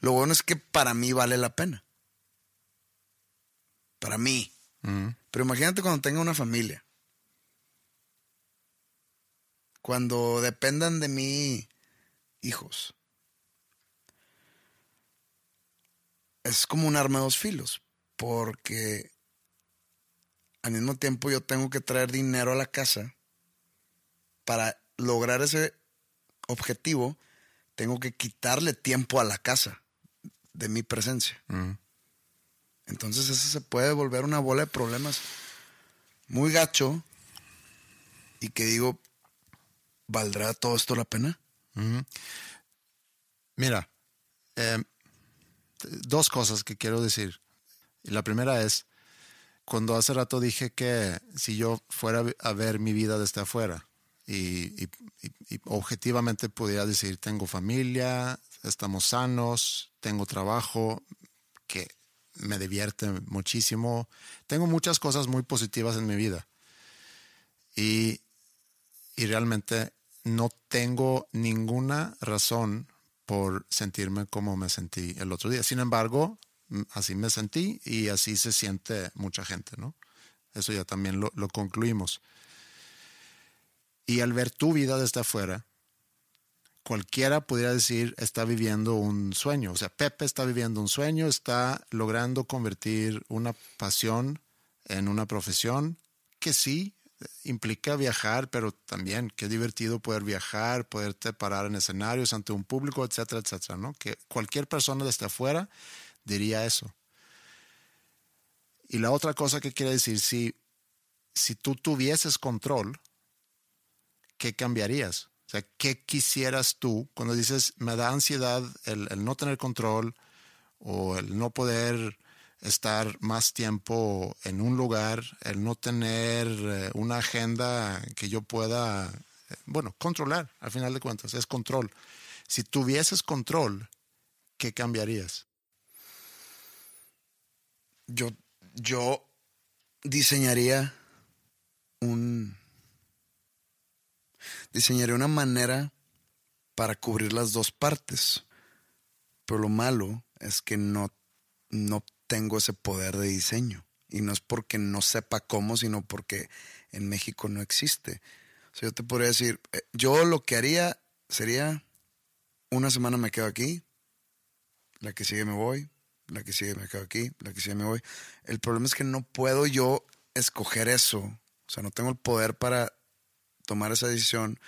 Lo bueno es que para mí vale la pena. Para mí. Mm. Pero imagínate cuando tenga una familia. Cuando dependan de mí hijos. Es como un arma de dos filos. Porque al mismo tiempo yo tengo que traer dinero a la casa. Para lograr ese objetivo, tengo que quitarle tiempo a la casa de mi presencia. Mm. Entonces eso se puede volver una bola de problemas muy gacho y que digo, ¿valdrá todo esto la pena? Ujú. Mira, eh, dos cosas que quiero decir. La primera es, cuando hace rato dije que si yo fuera a ver mi vida desde afuera y objetivamente pudiera decir, tengo familia, estamos sanos, tengo trabajo, que me divierte muchísimo, tengo muchas cosas muy positivas en mi vida. Y y realmente no tengo ninguna razón por sentirme como me sentí el otro día. Sin embargo, mm, así me sentí y así se siente mucha gente, ¿no? Eso ya también lo, concluimos. Y al ver tu vida desde afuera, cualquiera pudiera decir está viviendo un sueño. O sea, Pepe está viviendo un sueño, está logrando convertir una pasión en una profesión que sí implica viajar, pero también qué divertido poder viajar, poderte parar en escenarios ante un público, etcétera, etcétera, ¿no? Que cualquier persona desde afuera diría eso. Y la otra cosa que quiere decir, si, si tú tuvieses control, ¿qué cambiarías? O sea, ¿qué quisieras tú cuando dices, me da ansiedad el, el no tener control o el no poder estar más tiempo en un lugar, el no tener eh, una agenda que yo pueda, eh, bueno, controlar, al final de cuentas, es control. Si tuvieses control, ¿qué cambiarías? Yo, yo diseñaría un... Diseñaría una manera para cubrir las dos partes. Pero lo malo es que no, no tengo ese poder de diseño. Y no es porque no sepa cómo, sino porque en México no existe. O sea, yo te podría decir, eh, yo lo que haría sería, una semana me quedo aquí, la que sigue me voy, la que sigue me quedo aquí, la que sigue me voy. El problema es que no puedo yo escoger eso. O sea, no tengo el poder para tomar esa decisión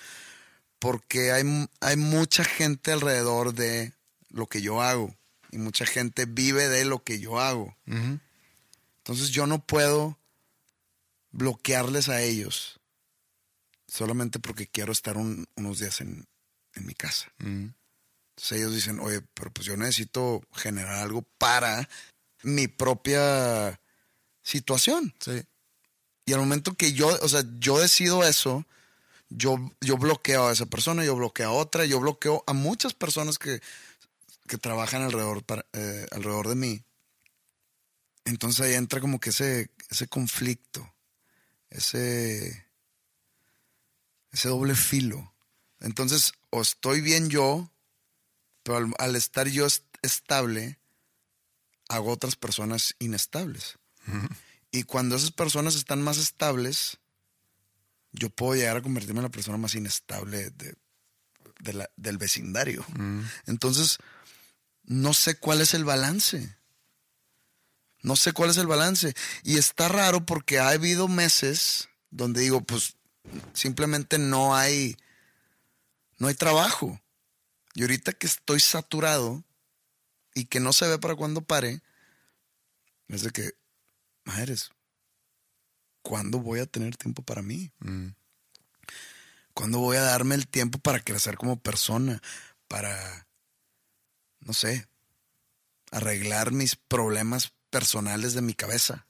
porque hay, hay mucha gente alrededor de lo que yo hago y mucha gente vive de lo que yo hago. Entonces yo no puedo bloquearles a ellos solamente porque quiero estar un- unos días en, en mi casa. Entonces ellos dicen, oye, pero pues yo necesito generar algo para mi propia situación. Sí. Y al momento que yo, o sea, yo decido eso, yo, yo bloqueo a esa persona, yo bloqueo a otra, yo bloqueo a muchas personas que, que trabajan alrededor, para- eh, alrededor de mí. Entonces ahí entra como que ese, ese conflicto, ese, ese doble filo. Entonces, o estoy bien yo, pero al, al estar yo est- estable, hago otras personas inestables. Y cuando esas personas están más estables, yo puedo llegar a convertirme en la persona más inestable de, de la- del vecindario. Entonces, no sé cuál es el balance. No sé cuál es el balance. Y está raro porque ha habido meses donde digo, pues simplemente no hay, no hay trabajo. Y ahorita que estoy saturado y que no se ve para cuándo pare, es de que, madres, ¿cuándo voy a tener tiempo para mí? ¿Cuándo voy a darme el tiempo para crecer como persona? Para, no sé, arreglar mis problemas personales de mi cabeza.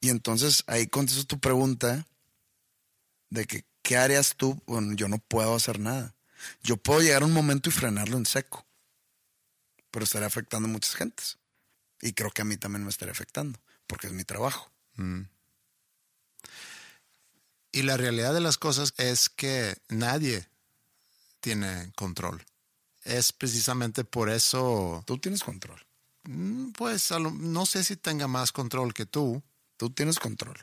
Y entonces ahí contesto tu pregunta de que, ¿qué harías tú? Bueno, yo no puedo hacer nada. Yo puedo llegar a un momento y frenarlo en seco, pero estaría afectando a muchas gentes. Y creo que a mí también me estaría afectando, porque es mi trabajo. Y la realidad de las cosas es que nadie tiene control. Es precisamente por eso, Tú tienes control. mm, pues no sé si tenga más control que tú. Tú tienes control.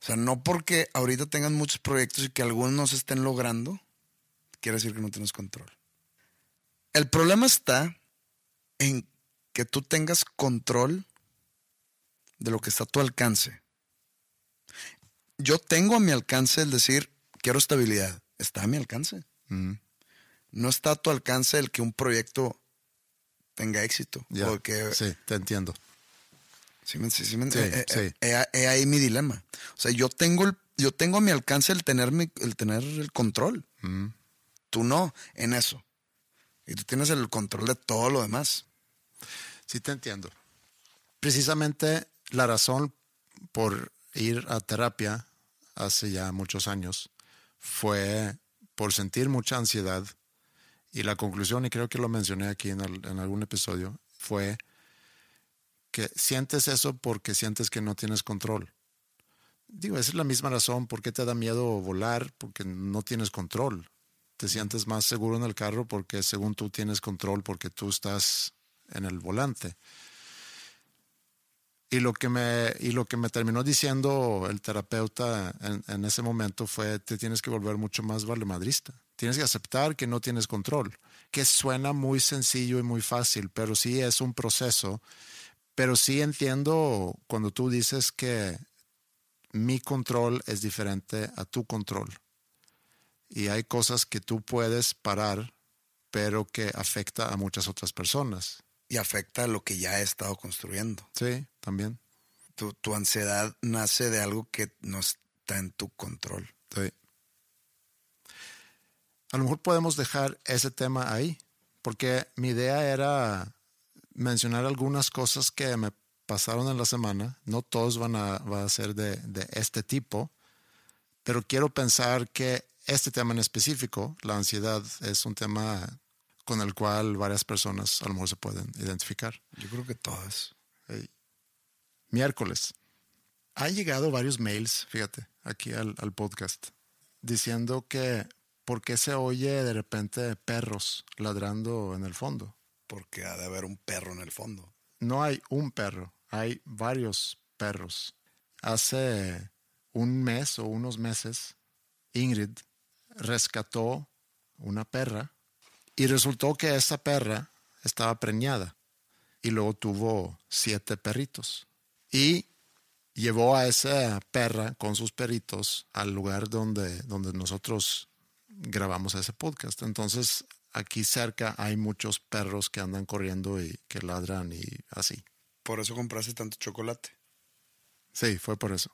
O sea, no porque ahorita tengan muchos proyectos y que algunos no se estén logrando, quiere decir que no tienes control. El problema está en que tú tengas control de lo que está a tu alcance. Yo tengo a mi alcance el decir, quiero estabilidad. Está a mi alcance. No está a tu alcance el que un proyecto tenga éxito. Ya, O que Sí, te entiendo. Sí, sí, sí me- Sí, eh, sí. eh, eh, eh, ahí mi dilema. O sea, yo tengo, el, yo tengo a mi alcance el tener, mi- el tener el control. Tú no, en eso. Y tú tienes el control de todo lo demás. Sí, te entiendo. Precisamente la razón por ir a terapia hace ya muchos años fue por sentir mucha ansiedad y la conclusión, y creo que lo mencioné aquí en, al- en algún episodio, fue que sientes eso porque sientes que no tienes control. Digo, esa es la misma razón por qué te da miedo volar, porque no tienes control. Te sientes más seguro en el carro porque según tú tienes control porque tú estás en el volante. Y lo que me, y lo que me terminó diciendo el terapeuta en, en ese momento fue, te tienes que volver mucho más valemadrista. Tienes que aceptar que no tienes control, que suena muy sencillo y muy fácil, pero sí es un proceso. Pero sí entiendo cuando tú dices que mi control es diferente a tu control. Y hay cosas que tú puedes parar, pero que afecta a muchas otras personas. Y afecta a lo que ya he estado construyendo. Sí, también. Tu, tu ansiedad nace de algo que no está en tu control. Sí. A lo mejor podemos dejar ese tema ahí, porque mi idea era mencionar algunas cosas que me pasaron en la semana. No todos van a, ser de, de este tipo, pero quiero pensar que este tema en específico, la ansiedad, es un tema con el cual varias personas a lo mejor se pueden identificar. Yo creo que todas. Miércoles. Han llegado varios mails, fíjate, aquí al, al podcast, diciendo que por qué se oye de repente perros ladrando en el fondo. Porque ha de haber un perro en el fondo. No hay un perro, hay varios perros. Hace un mes o unos meses, Ingrid rescató una perra y resultó que esa perra estaba preñada y luego tuvo siete perritos. Y llevó a esa perra con sus perritos al lugar donde, donde nosotros grabamos ese podcast. Entonces, aquí cerca hay muchos perros que andan corriendo y que ladran y así. Por eso compraste tanto chocolate. Sí, fue por eso.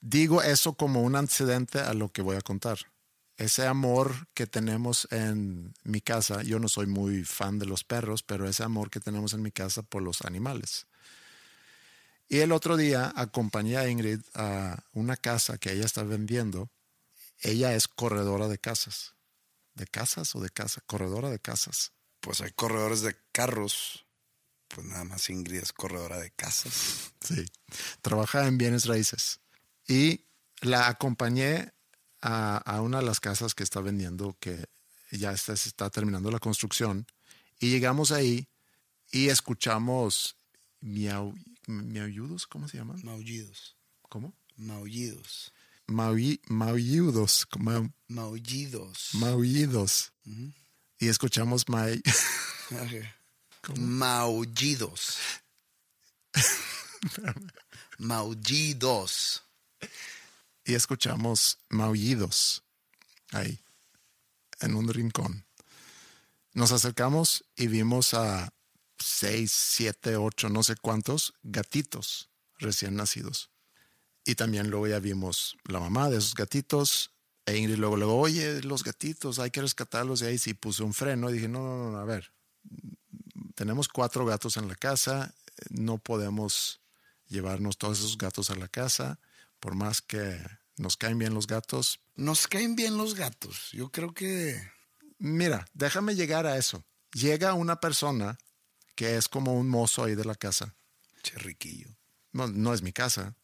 Digo eso como un antecedente a lo que voy a contar. ese amor que tenemos en mi casa, yo no soy muy fan de los perros, pero ese amor que tenemos en mi casa por los animales. Y el otro día acompañé a Ingrid a una casa que ella está vendiendo. Ella es corredora de casas. ¿De casas o de casa? Corredora de casas. Pues hay corredores de carros. Pues nada más Ingrid es corredora de casas. Sí. Trabaja en bienes raíces. Y la acompañé a, a una de las casas que está vendiendo, que ya está, se está terminando la construcción. Y llegamos ahí y escuchamos miau, miaullidos, ¿cómo se llaman? Maullidos. ¿Cómo? Maullidos. Maui- maullidos, ma- Maullidos. maullidos. Y escuchamos [LAUGHS] Ok. Maullidos. [LAUGHS] Maullidos. y escuchamos maullidos ahí, en un rincón. Nos acercamos y vimos a seis, siete, ocho, no sé cuántos gatitos recién nacidos. Y también luego ya vimos la mamá de esos gatitos. E Ingrid luego, luego, oye, los gatitos, hay que rescatarlos. Y ahí sí puse un freno y dije, no, no, no, a ver, tenemos cuatro gatos en la casa, no podemos llevarnos todos esos gatos a la casa, por más que nos caen bien los gatos. Nos caen bien los gatos. Yo creo que. Mira, déjame llegar a eso. Llega una persona que es como un mozo ahí de la casa. Che, riquillo. No, no es mi casa,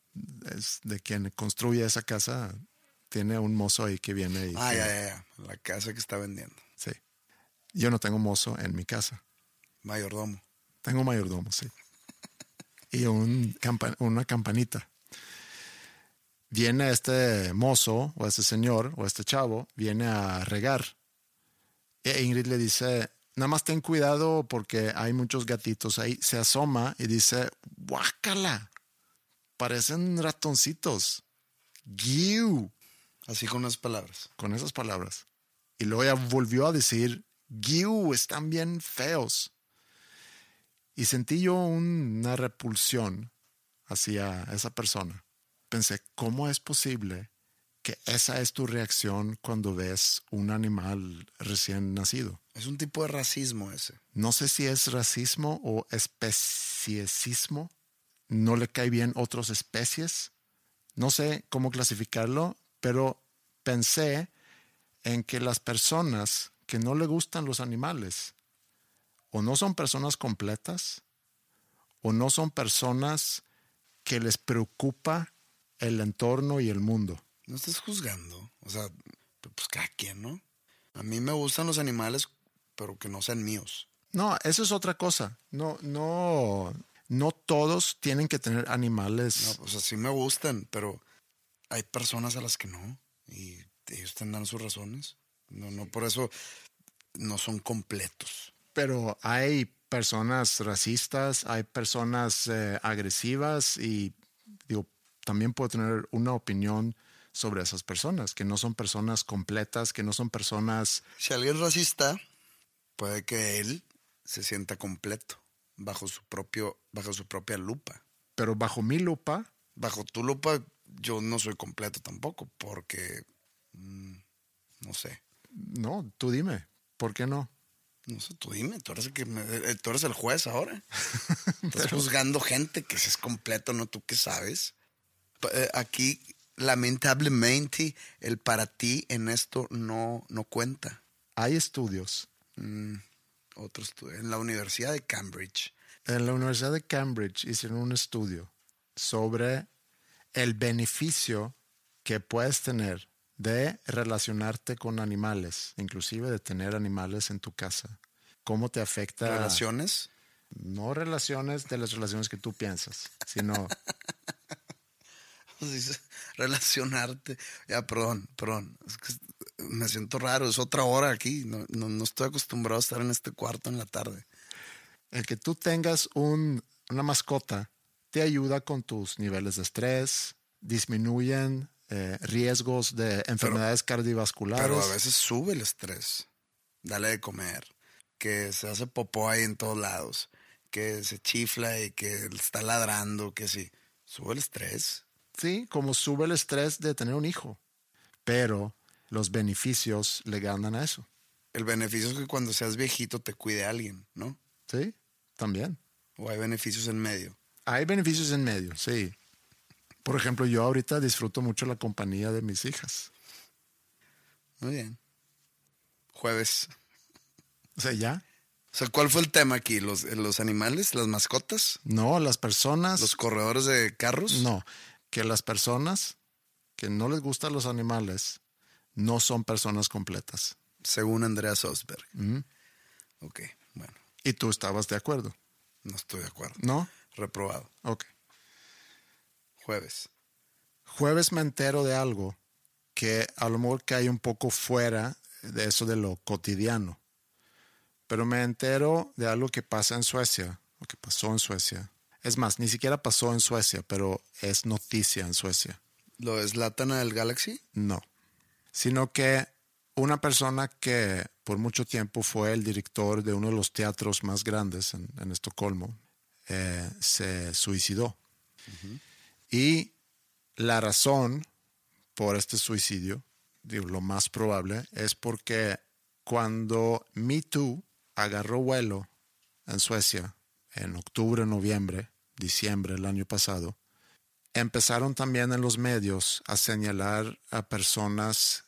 es de quien construye esa casa. Tiene un mozo ahí que viene y... Ah, que- ya, ya. La casa que está vendiendo. Sí. Yo no tengo mozo en mi casa. Mayordomo. Tengo mayordomo, sí. [LAUGHS] Y un campa- una campanita. Viene este mozo o este señor o este chavo, viene a regar. E Ingrid le dice, nada más ten cuidado porque hay muchos gatitos ahí. Se asoma y dice, guácala, parecen ratoncitos. Giu, Así con unas palabras. con esas palabras. Y luego ya volvió a decir, Giu, están bien feos. Y sentí yo un- una repulsión hacia esa persona. Pensé, ¿cómo es posible que esa es tu reacción cuando ves un animal recién nacido? Es un tipo de racismo ese. No sé si es racismo o especiecismo. No le cae bien otras especies. No sé cómo clasificarlo, pero pensé en que las personas que no le gustan los animales o no son personas completas o no son personas que les preocupa el entorno y el mundo. No estás juzgando. O sea, pues cada quien, ¿no? A mí me gustan los animales, pero que no sean míos. No, eso es otra cosa. No, no, no todos tienen que tener animales. No, o sea, sí me gustan, pero hay personas a las que no. Y ellos tendrán sus razones. No, no, por eso no son completos. Pero hay personas racistas, hay personas eh, agresivas y digo, también puedo tener una opinión sobre esas personas, que no son personas completas, que no son personas... Si alguien es racista, puede que él se sienta completo bajo su propio, bajo su propia lupa. Pero bajo mi lupa, Bajo tu lupa, yo no soy completo tampoco, porque mm, no sé. no, tú dime, ¿por qué no? No sé, tú dime, tú eres el, que me- eh, tú eres el juez ahora. [LAUGHS] Estás juzgando gente que si es completo, no tú qué sabes. Eh, Aquí, lamentablemente, el para ti en esto no, no cuenta. Hay estudios Mm, otro estudio. En la Universidad de Cambridge. En la Universidad de Cambridge hicieron un estudio sobre el beneficio que puedes tener de relacionarte con animales, inclusive de tener animales en tu casa. ¿Cómo te afecta? Relaciones. No relaciones de las relaciones que tú piensas, sino [LAUGHS] Relacionarte. Ya, perdón, perdón. Es que me siento raro. Es otra hora aquí. No, no, no estoy acostumbrado a estar en este cuarto en la tarde. el que tú tengas un- una mascota te ayuda con tus niveles de estrés, disminuyen eh, riesgos de enfermedades cardiovasculares. Pero a veces sube el estrés. Dale de comer. Que se hace popó ahí en todos lados. Que se chifla y que está ladrando. Que sí. Sube el estrés. Sí, como sube el estrés de tener un hijo. Pero los beneficios le ganan a eso. El beneficio es que cuando seas viejito te cuide alguien, ¿no? Sí, también. O hay beneficios en medio. Hay beneficios en medio, sí. Por ejemplo, yo ahorita disfruto mucho la compañía de mis hijas. Muy bien. Jueves. O sea, ya. O sea, ¿cuál fue el tema aquí? ¿Los, los animales? ¿Las mascotas? No, las personas. ¿Los corredores de carros? No, que las personas que no les gustan los animales no son personas completas. Según Andreas Osberg. Ujú. Ok, bueno. Y tú estabas de acuerdo, No estoy de acuerdo. ¿no? Reprobado. Ok. Jueves. Jueves me entero de algo que a lo mejor cae un poco fuera de eso de lo cotidiano. Pero me entero de algo que pasa en Suecia, o que pasó en Suecia. Es más, ni siquiera pasó en Suecia, pero es noticia en Suecia. ¿Lo deslatan al Galaxy? No. Sino que una persona que por mucho tiempo fue el director de uno de los teatros más grandes en, en Estocolmo eh, se suicidó. Y la razón por este suicidio, digo, lo más probable, es porque cuando Me Too agarró vuelo en Suecia en octubre, noviembre, diciembre del año pasado, empezaron también en los medios a señalar a personas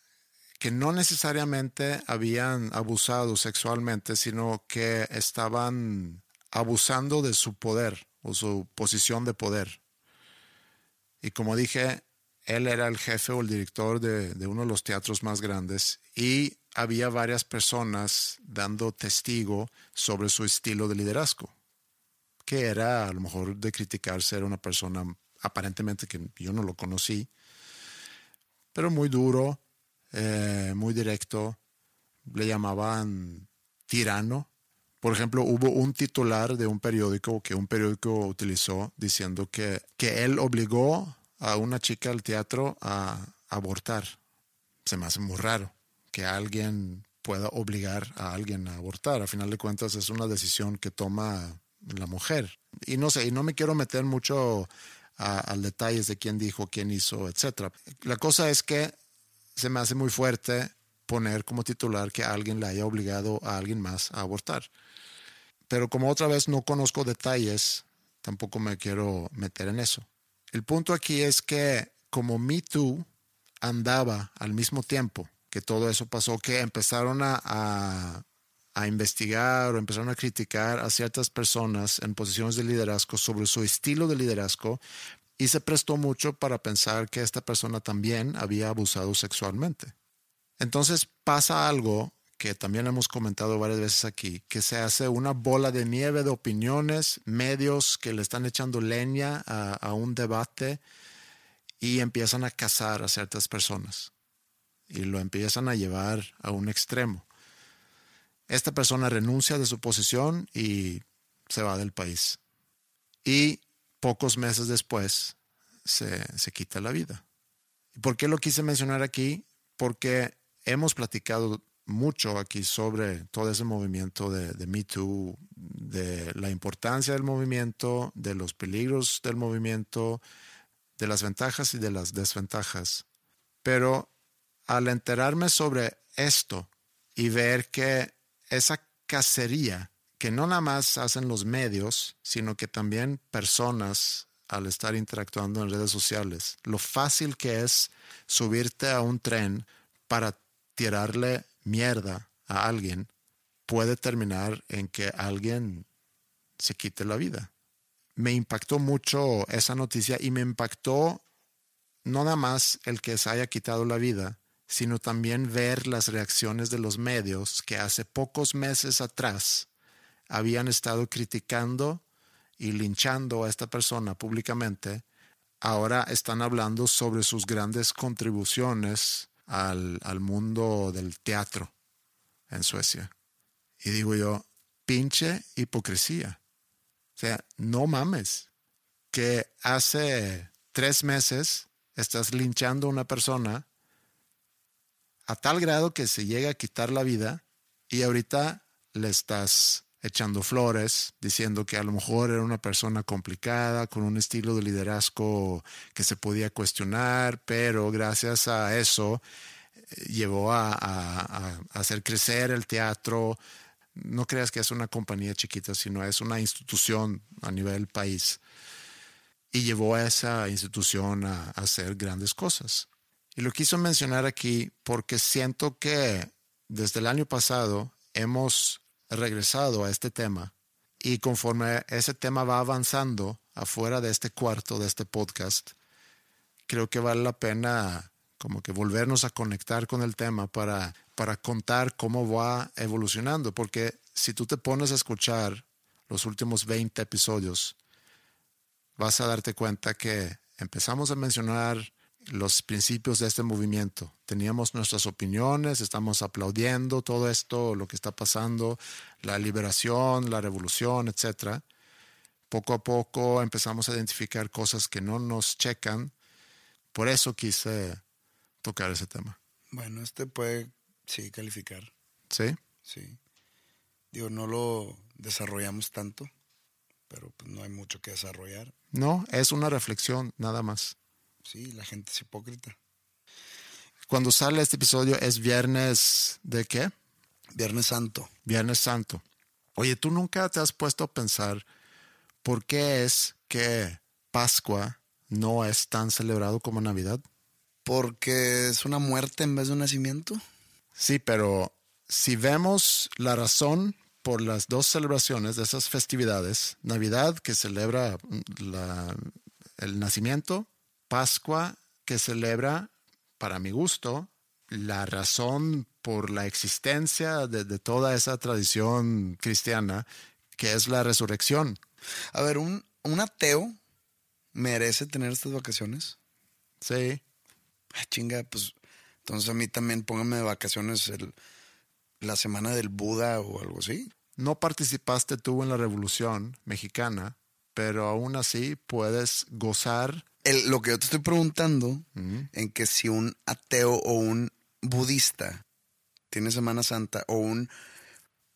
que no necesariamente habían abusado sexualmente, sino que estaban abusando de su poder o su posición de poder. Y como dije, él era el jefe o el director de, uno de los teatros más grandes y había varias personas dando testigo sobre su estilo de liderazgo, que era a lo mejor de criticar ser una persona aparentemente que yo no lo conocí, pero muy duro, eh, muy directo, le llamaban tirano. Por ejemplo, hubo un titular de un periódico que un periódico utilizó diciendo que, que él obligó a una chica al teatro a abortar. Se me hace muy raro que alguien pueda obligar a alguien a abortar. A final de cuentas es una decisión que toma la mujer. Y no sé, y no me quiero meter mucho a, al detalles de quién dijo, quién hizo, etcétera. La cosa es que se me hace muy fuerte poner como titular que alguien le haya obligado a alguien más a abortar. Pero como otra vez no conozco detalles, tampoco me quiero meter en eso. El punto aquí es que como Me Too andaba al mismo tiempo que todo eso pasó, que empezaron a, a, a investigar o empezaron a criticar a ciertas personas en posiciones de liderazgo sobre su estilo de liderazgo y se prestó mucho para pensar que esta persona también había abusado sexualmente. Entonces pasa algo que también hemos comentado varias veces aquí, que se hace una bola de nieve de opiniones, medios que le están echando leña a, a un debate y empiezan a cazar a ciertas personas y lo empiezan a llevar a un extremo. Esta persona renuncia de su posición y se va del país. Y pocos meses después se, se quita la vida. ¿Y por qué lo quise mencionar aquí? Porque hemos platicado mucho aquí sobre todo ese movimiento de, de Me Too, de la importancia del movimiento, de los peligros del movimiento, de las ventajas y de las desventajas. Pero al enterarme sobre esto y ver que esa cacería que no nada más hacen los medios, sino que también personas al estar interactuando en redes sociales, lo fácil que es subirte a un tren para tirarle mierda a alguien puede terminar en que alguien se quite la vida. Me impactó mucho esa noticia y me impactó no nada más el que se haya quitado la vida, sino también ver las reacciones de los medios que hace pocos meses atrás habían estado criticando y linchando a esta persona públicamente, ahora están hablando sobre sus grandes contribuciones al, al mundo del teatro en Suecia. Y digo yo, pinche hipocresía. O sea, no mames, que hace tres meses estás linchando a una persona a tal grado que se llega a quitar la vida y ahorita le estás echando flores, diciendo que a lo mejor era una persona complicada, con un estilo de liderazgo que se podía cuestionar, pero gracias a eso llevó a, a- a hacer crecer el teatro. No creas que es una compañía chiquita, sino es una institución a nivel país. Y llevó a esa institución a, a hacer grandes cosas. Y lo quiso mencionar aquí porque siento que desde el año pasado hemos regresado a este tema y conforme ese tema va avanzando afuera de este cuarto, de este podcast, creo que vale la pena como que volvernos a conectar con el tema para, para contar cómo va evolucionando, porque si tú te pones a escuchar los últimos 20 episodios, vas a darte cuenta que empezamos a mencionar los principios de este movimiento. Teníamos nuestras opiniones, estamos aplaudiendo todo esto, lo que está pasando, la liberación, la revolución, etcétera. Poco a poco empezamos a identificar cosas que no nos checan. Por eso quise tocar ese tema. Bueno, este puede, sí, calificar. ¿Sí? Sí. Digo, no lo desarrollamos tanto, pero pues no hay mucho que desarrollar. No, es una reflexión nada más. Sí, la gente es hipócrita. Cuando sale este episodio es viernes de qué? Viernes Santo. Viernes Santo. Oye, ¿tú nunca te has puesto a pensar por qué es que Pascua no es tan celebrado como Navidad? Porque es una muerte en vez de un nacimiento. Sí, pero si vemos la razón por las dos celebraciones de esas festividades, Navidad que celebra la- el nacimiento, Pascua que celebra, para mi gusto, la razón por la existencia de, de toda esa tradición cristiana, que es la resurrección. A ver, un, un ateo merece tener estas vacaciones. Sí, Ah, chinga, pues entonces a mí también póngame de vacaciones el, la semana del Buda o algo así. no participaste tú en la revolución mexicana, pero aún así puedes gozar. El- lo que yo te estoy preguntando, en que si un ateo o un budista tiene Semana Santa o un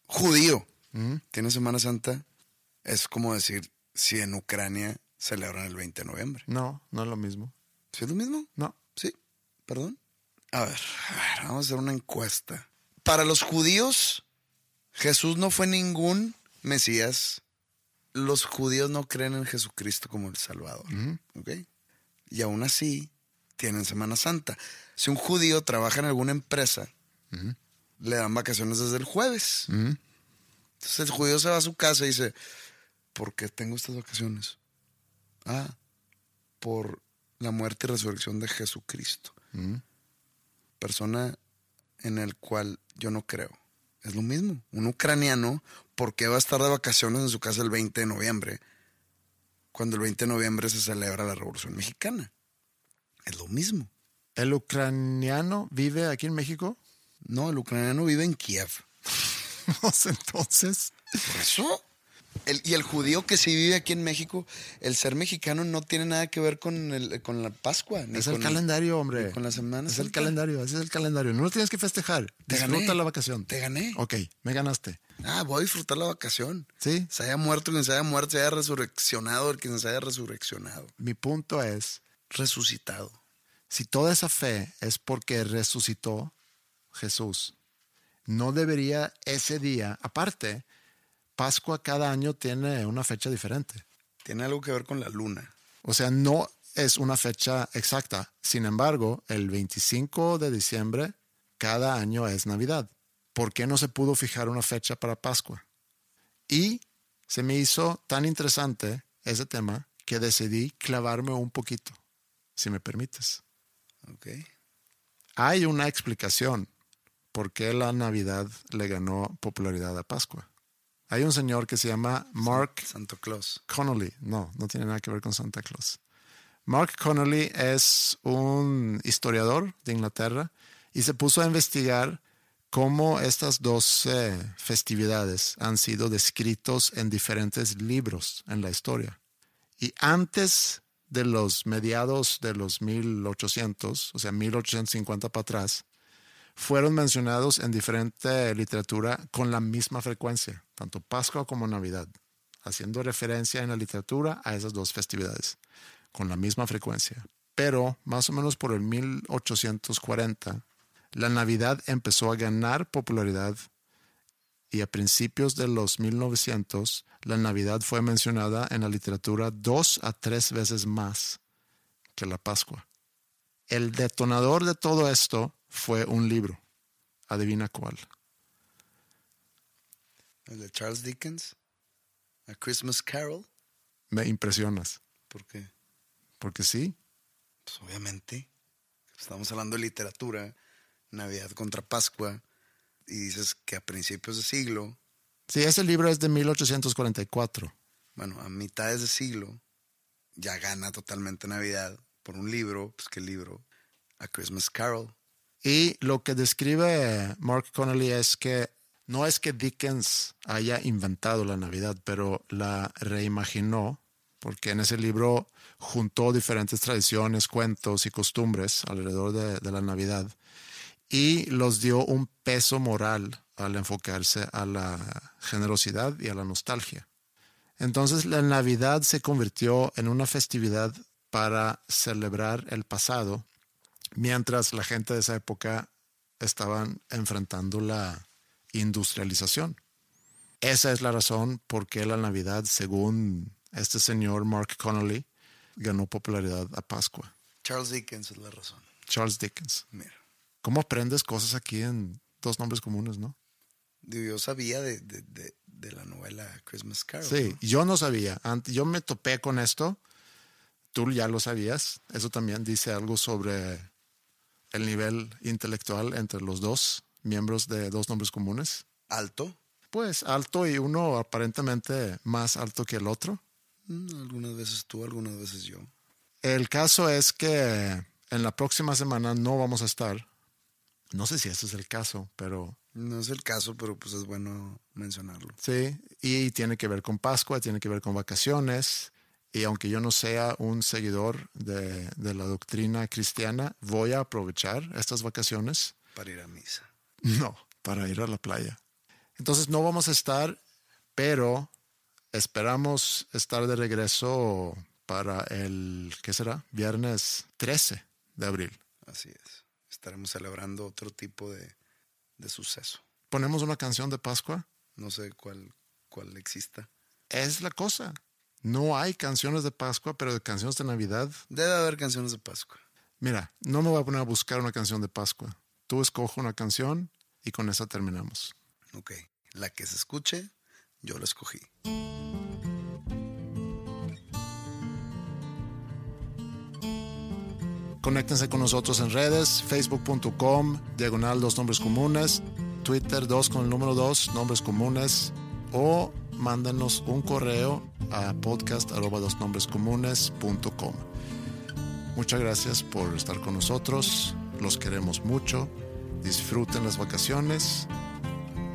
judío tiene Semana Santa, es como decir si en Ucrania celebran el 20 de noviembre. No, no es lo mismo. ¿Sí es lo mismo? No. Sí, perdón. A ver, a ver, vamos a hacer una encuesta. Para los judíos, Jesús no fue ningún Mesías. Los judíos no creen en Jesucristo como el Salvador. ¿ok? Y aún así, tienen Semana Santa. Si un judío trabaja en alguna empresa, le dan vacaciones desde el jueves. Entonces el judío se va a su casa y dice, ¿por qué tengo estas vacaciones? Ah, por la muerte y resurrección de Jesucristo. Persona en el cual yo no creo. Es lo mismo. Un ucraniano, ¿por qué va a estar de vacaciones en su casa el 20 de noviembre? Cuando el 20 de noviembre se celebra la Revolución Mexicana. Es lo mismo. ¿El ucraniano vive aquí en México? No, el ucraniano vive en Kiev. [LAUGHS] Entonces, Por eso. El- y el judío que sí vive aquí en México, el ser mexicano no tiene nada que ver con, el, con la Pascua. Ni es con el calendario, hombre. ni con la Semana Es el calendario, ese es el calendario. No lo tienes que festejar. Te Disfruta gané. la vacación. Te gané. Ok, me ganaste. Ah, voy a disfrutar la vacación. Sí. Se haya muerto quien se haya muerto, se haya resurreccionado el quien se haya resurreccionado. Mi punto es, Resucitado. si toda esa fe es porque resucitó Jesús, no debería ese día, aparte, Pascua cada año tiene una fecha diferente. Tiene algo que ver con la luna. O sea, no es una fecha exacta. Sin embargo, el 25 de diciembre cada año es Navidad. ¿Por qué no se pudo fijar una fecha para Pascua? Y se me hizo tan interesante ese tema que decidí clavarme un poquito, si me permites. Ok. Hay una explicación por qué la Navidad le ganó popularidad a Pascua. Hay un señor que se llama Mark Santo Claus. Connolly. No, no tiene nada que ver con Santa Claus. Mark Connolly es un historiador de Inglaterra y se puso a investigar cómo estas dos festividades han sido descritos en diferentes libros en la historia. Y antes de los mediados de los 1800, o sea, 1850 para atrás, fueron mencionados en diferente literatura con la misma frecuencia, tanto Pascua como Navidad, haciendo referencia en la literatura a esas dos festividades, con la misma frecuencia. Pero más o menos por el 1840, La Navidad empezó a ganar popularidad y a principios de los 1900 la Navidad fue mencionada en la literatura dos a tres veces más que la Pascua. El detonador de todo esto fue un libro. Adivina cuál. El de Charles Dickens. A Christmas Carol. Me impresionas. ¿Por qué? Porque sí. Pues obviamente. Estamos hablando de literatura, Navidad contra Pascua, y dices que a principios de siglo, Sí, ese libro es de 1844. bueno, a mitades de siglo, ya gana totalmente Navidad por un libro, pues qué libro, A Christmas Carol. Y lo que describe Mark Connolly es que no es que Dickens haya inventado la Navidad, pero la reimaginó, porque en ese libro juntó diferentes tradiciones, cuentos y costumbres alrededor de, de la Navidad y los dio un peso moral al enfocarse a la generosidad y a la nostalgia. Entonces la Navidad se convirtió en una festividad para celebrar el pasado, mientras la gente de esa época estaban enfrentando la industrialización. Esa es la razón por qué la Navidad, según este señor Mark Connolly, ganó popularidad a Pascua. Charles Dickens es la razón. Charles Dickens. Mira, ¿Cómo aprendes cosas aquí en dos nombres comunes, no? yo sabía de, de- de- de la novela Christmas Carol. Sí, ¿no? yo no sabía. Yo me topé con esto. Tú ya lo sabías. Eso también dice algo sobre el nivel intelectual entre los dos miembros de dos nombres comunes. Alto. Pues alto y uno aparentemente más alto que el otro. Mm, Algunas veces tú, algunas veces yo. El caso es que en la próxima semana no vamos a estar. No sé si ese es el caso, pero No es el caso, pero pues es bueno mencionarlo. Sí, y tiene que ver con Pascua, tiene que ver con vacaciones. Y aunque yo no sea un seguidor de, de la doctrina cristiana, voy a aprovechar estas vacaciones, Para ir a misa. [LAUGHS] no, para ir a la playa. Entonces no vamos a estar, pero esperamos estar de regreso para el, ¿qué será? Viernes 13 de abril. Así es. Estaremos celebrando otro tipo de, de suceso. Ponemos una canción de Pascua. No sé cuál, cuál exista. Es la cosa. No hay canciones de Pascua, pero de canciones de Navidad Debe haber canciones de Pascua. Mira, no me voy a poner a buscar una canción de Pascua. Tú escoge una canción y con esa terminamos. Ok. La que se escuche, yo la escogí. Conéctense con nosotros en redes, facebook.com, diagonal dos nombres comunes, Twitter 2 con el número 2, nombres comunes, o mándenos un correo a podcast arroba dos nombres comunes.com. Muchas gracias por estar con nosotros, los queremos mucho, disfruten las vacaciones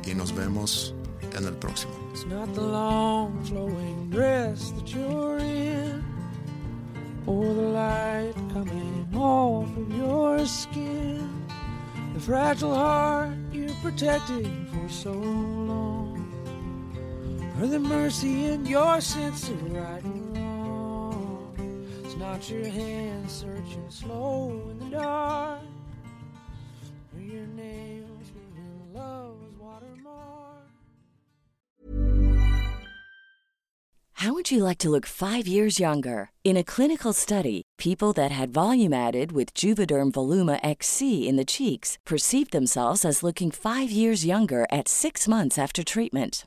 y nos vemos en el próximo. It's not the long flowing dress that you're in, or the light coming off of your skin, the fragile heart you protected for so long, or the mercy in your sense of right and wrong. It's not your hand searching slow in the dark, or your nails leaving love's watermark. How would you like to look five years younger? In a clinical study, people that had volume added with Juvederm Voluma XC in the cheeks perceived themselves as looking five years younger at six months after treatment.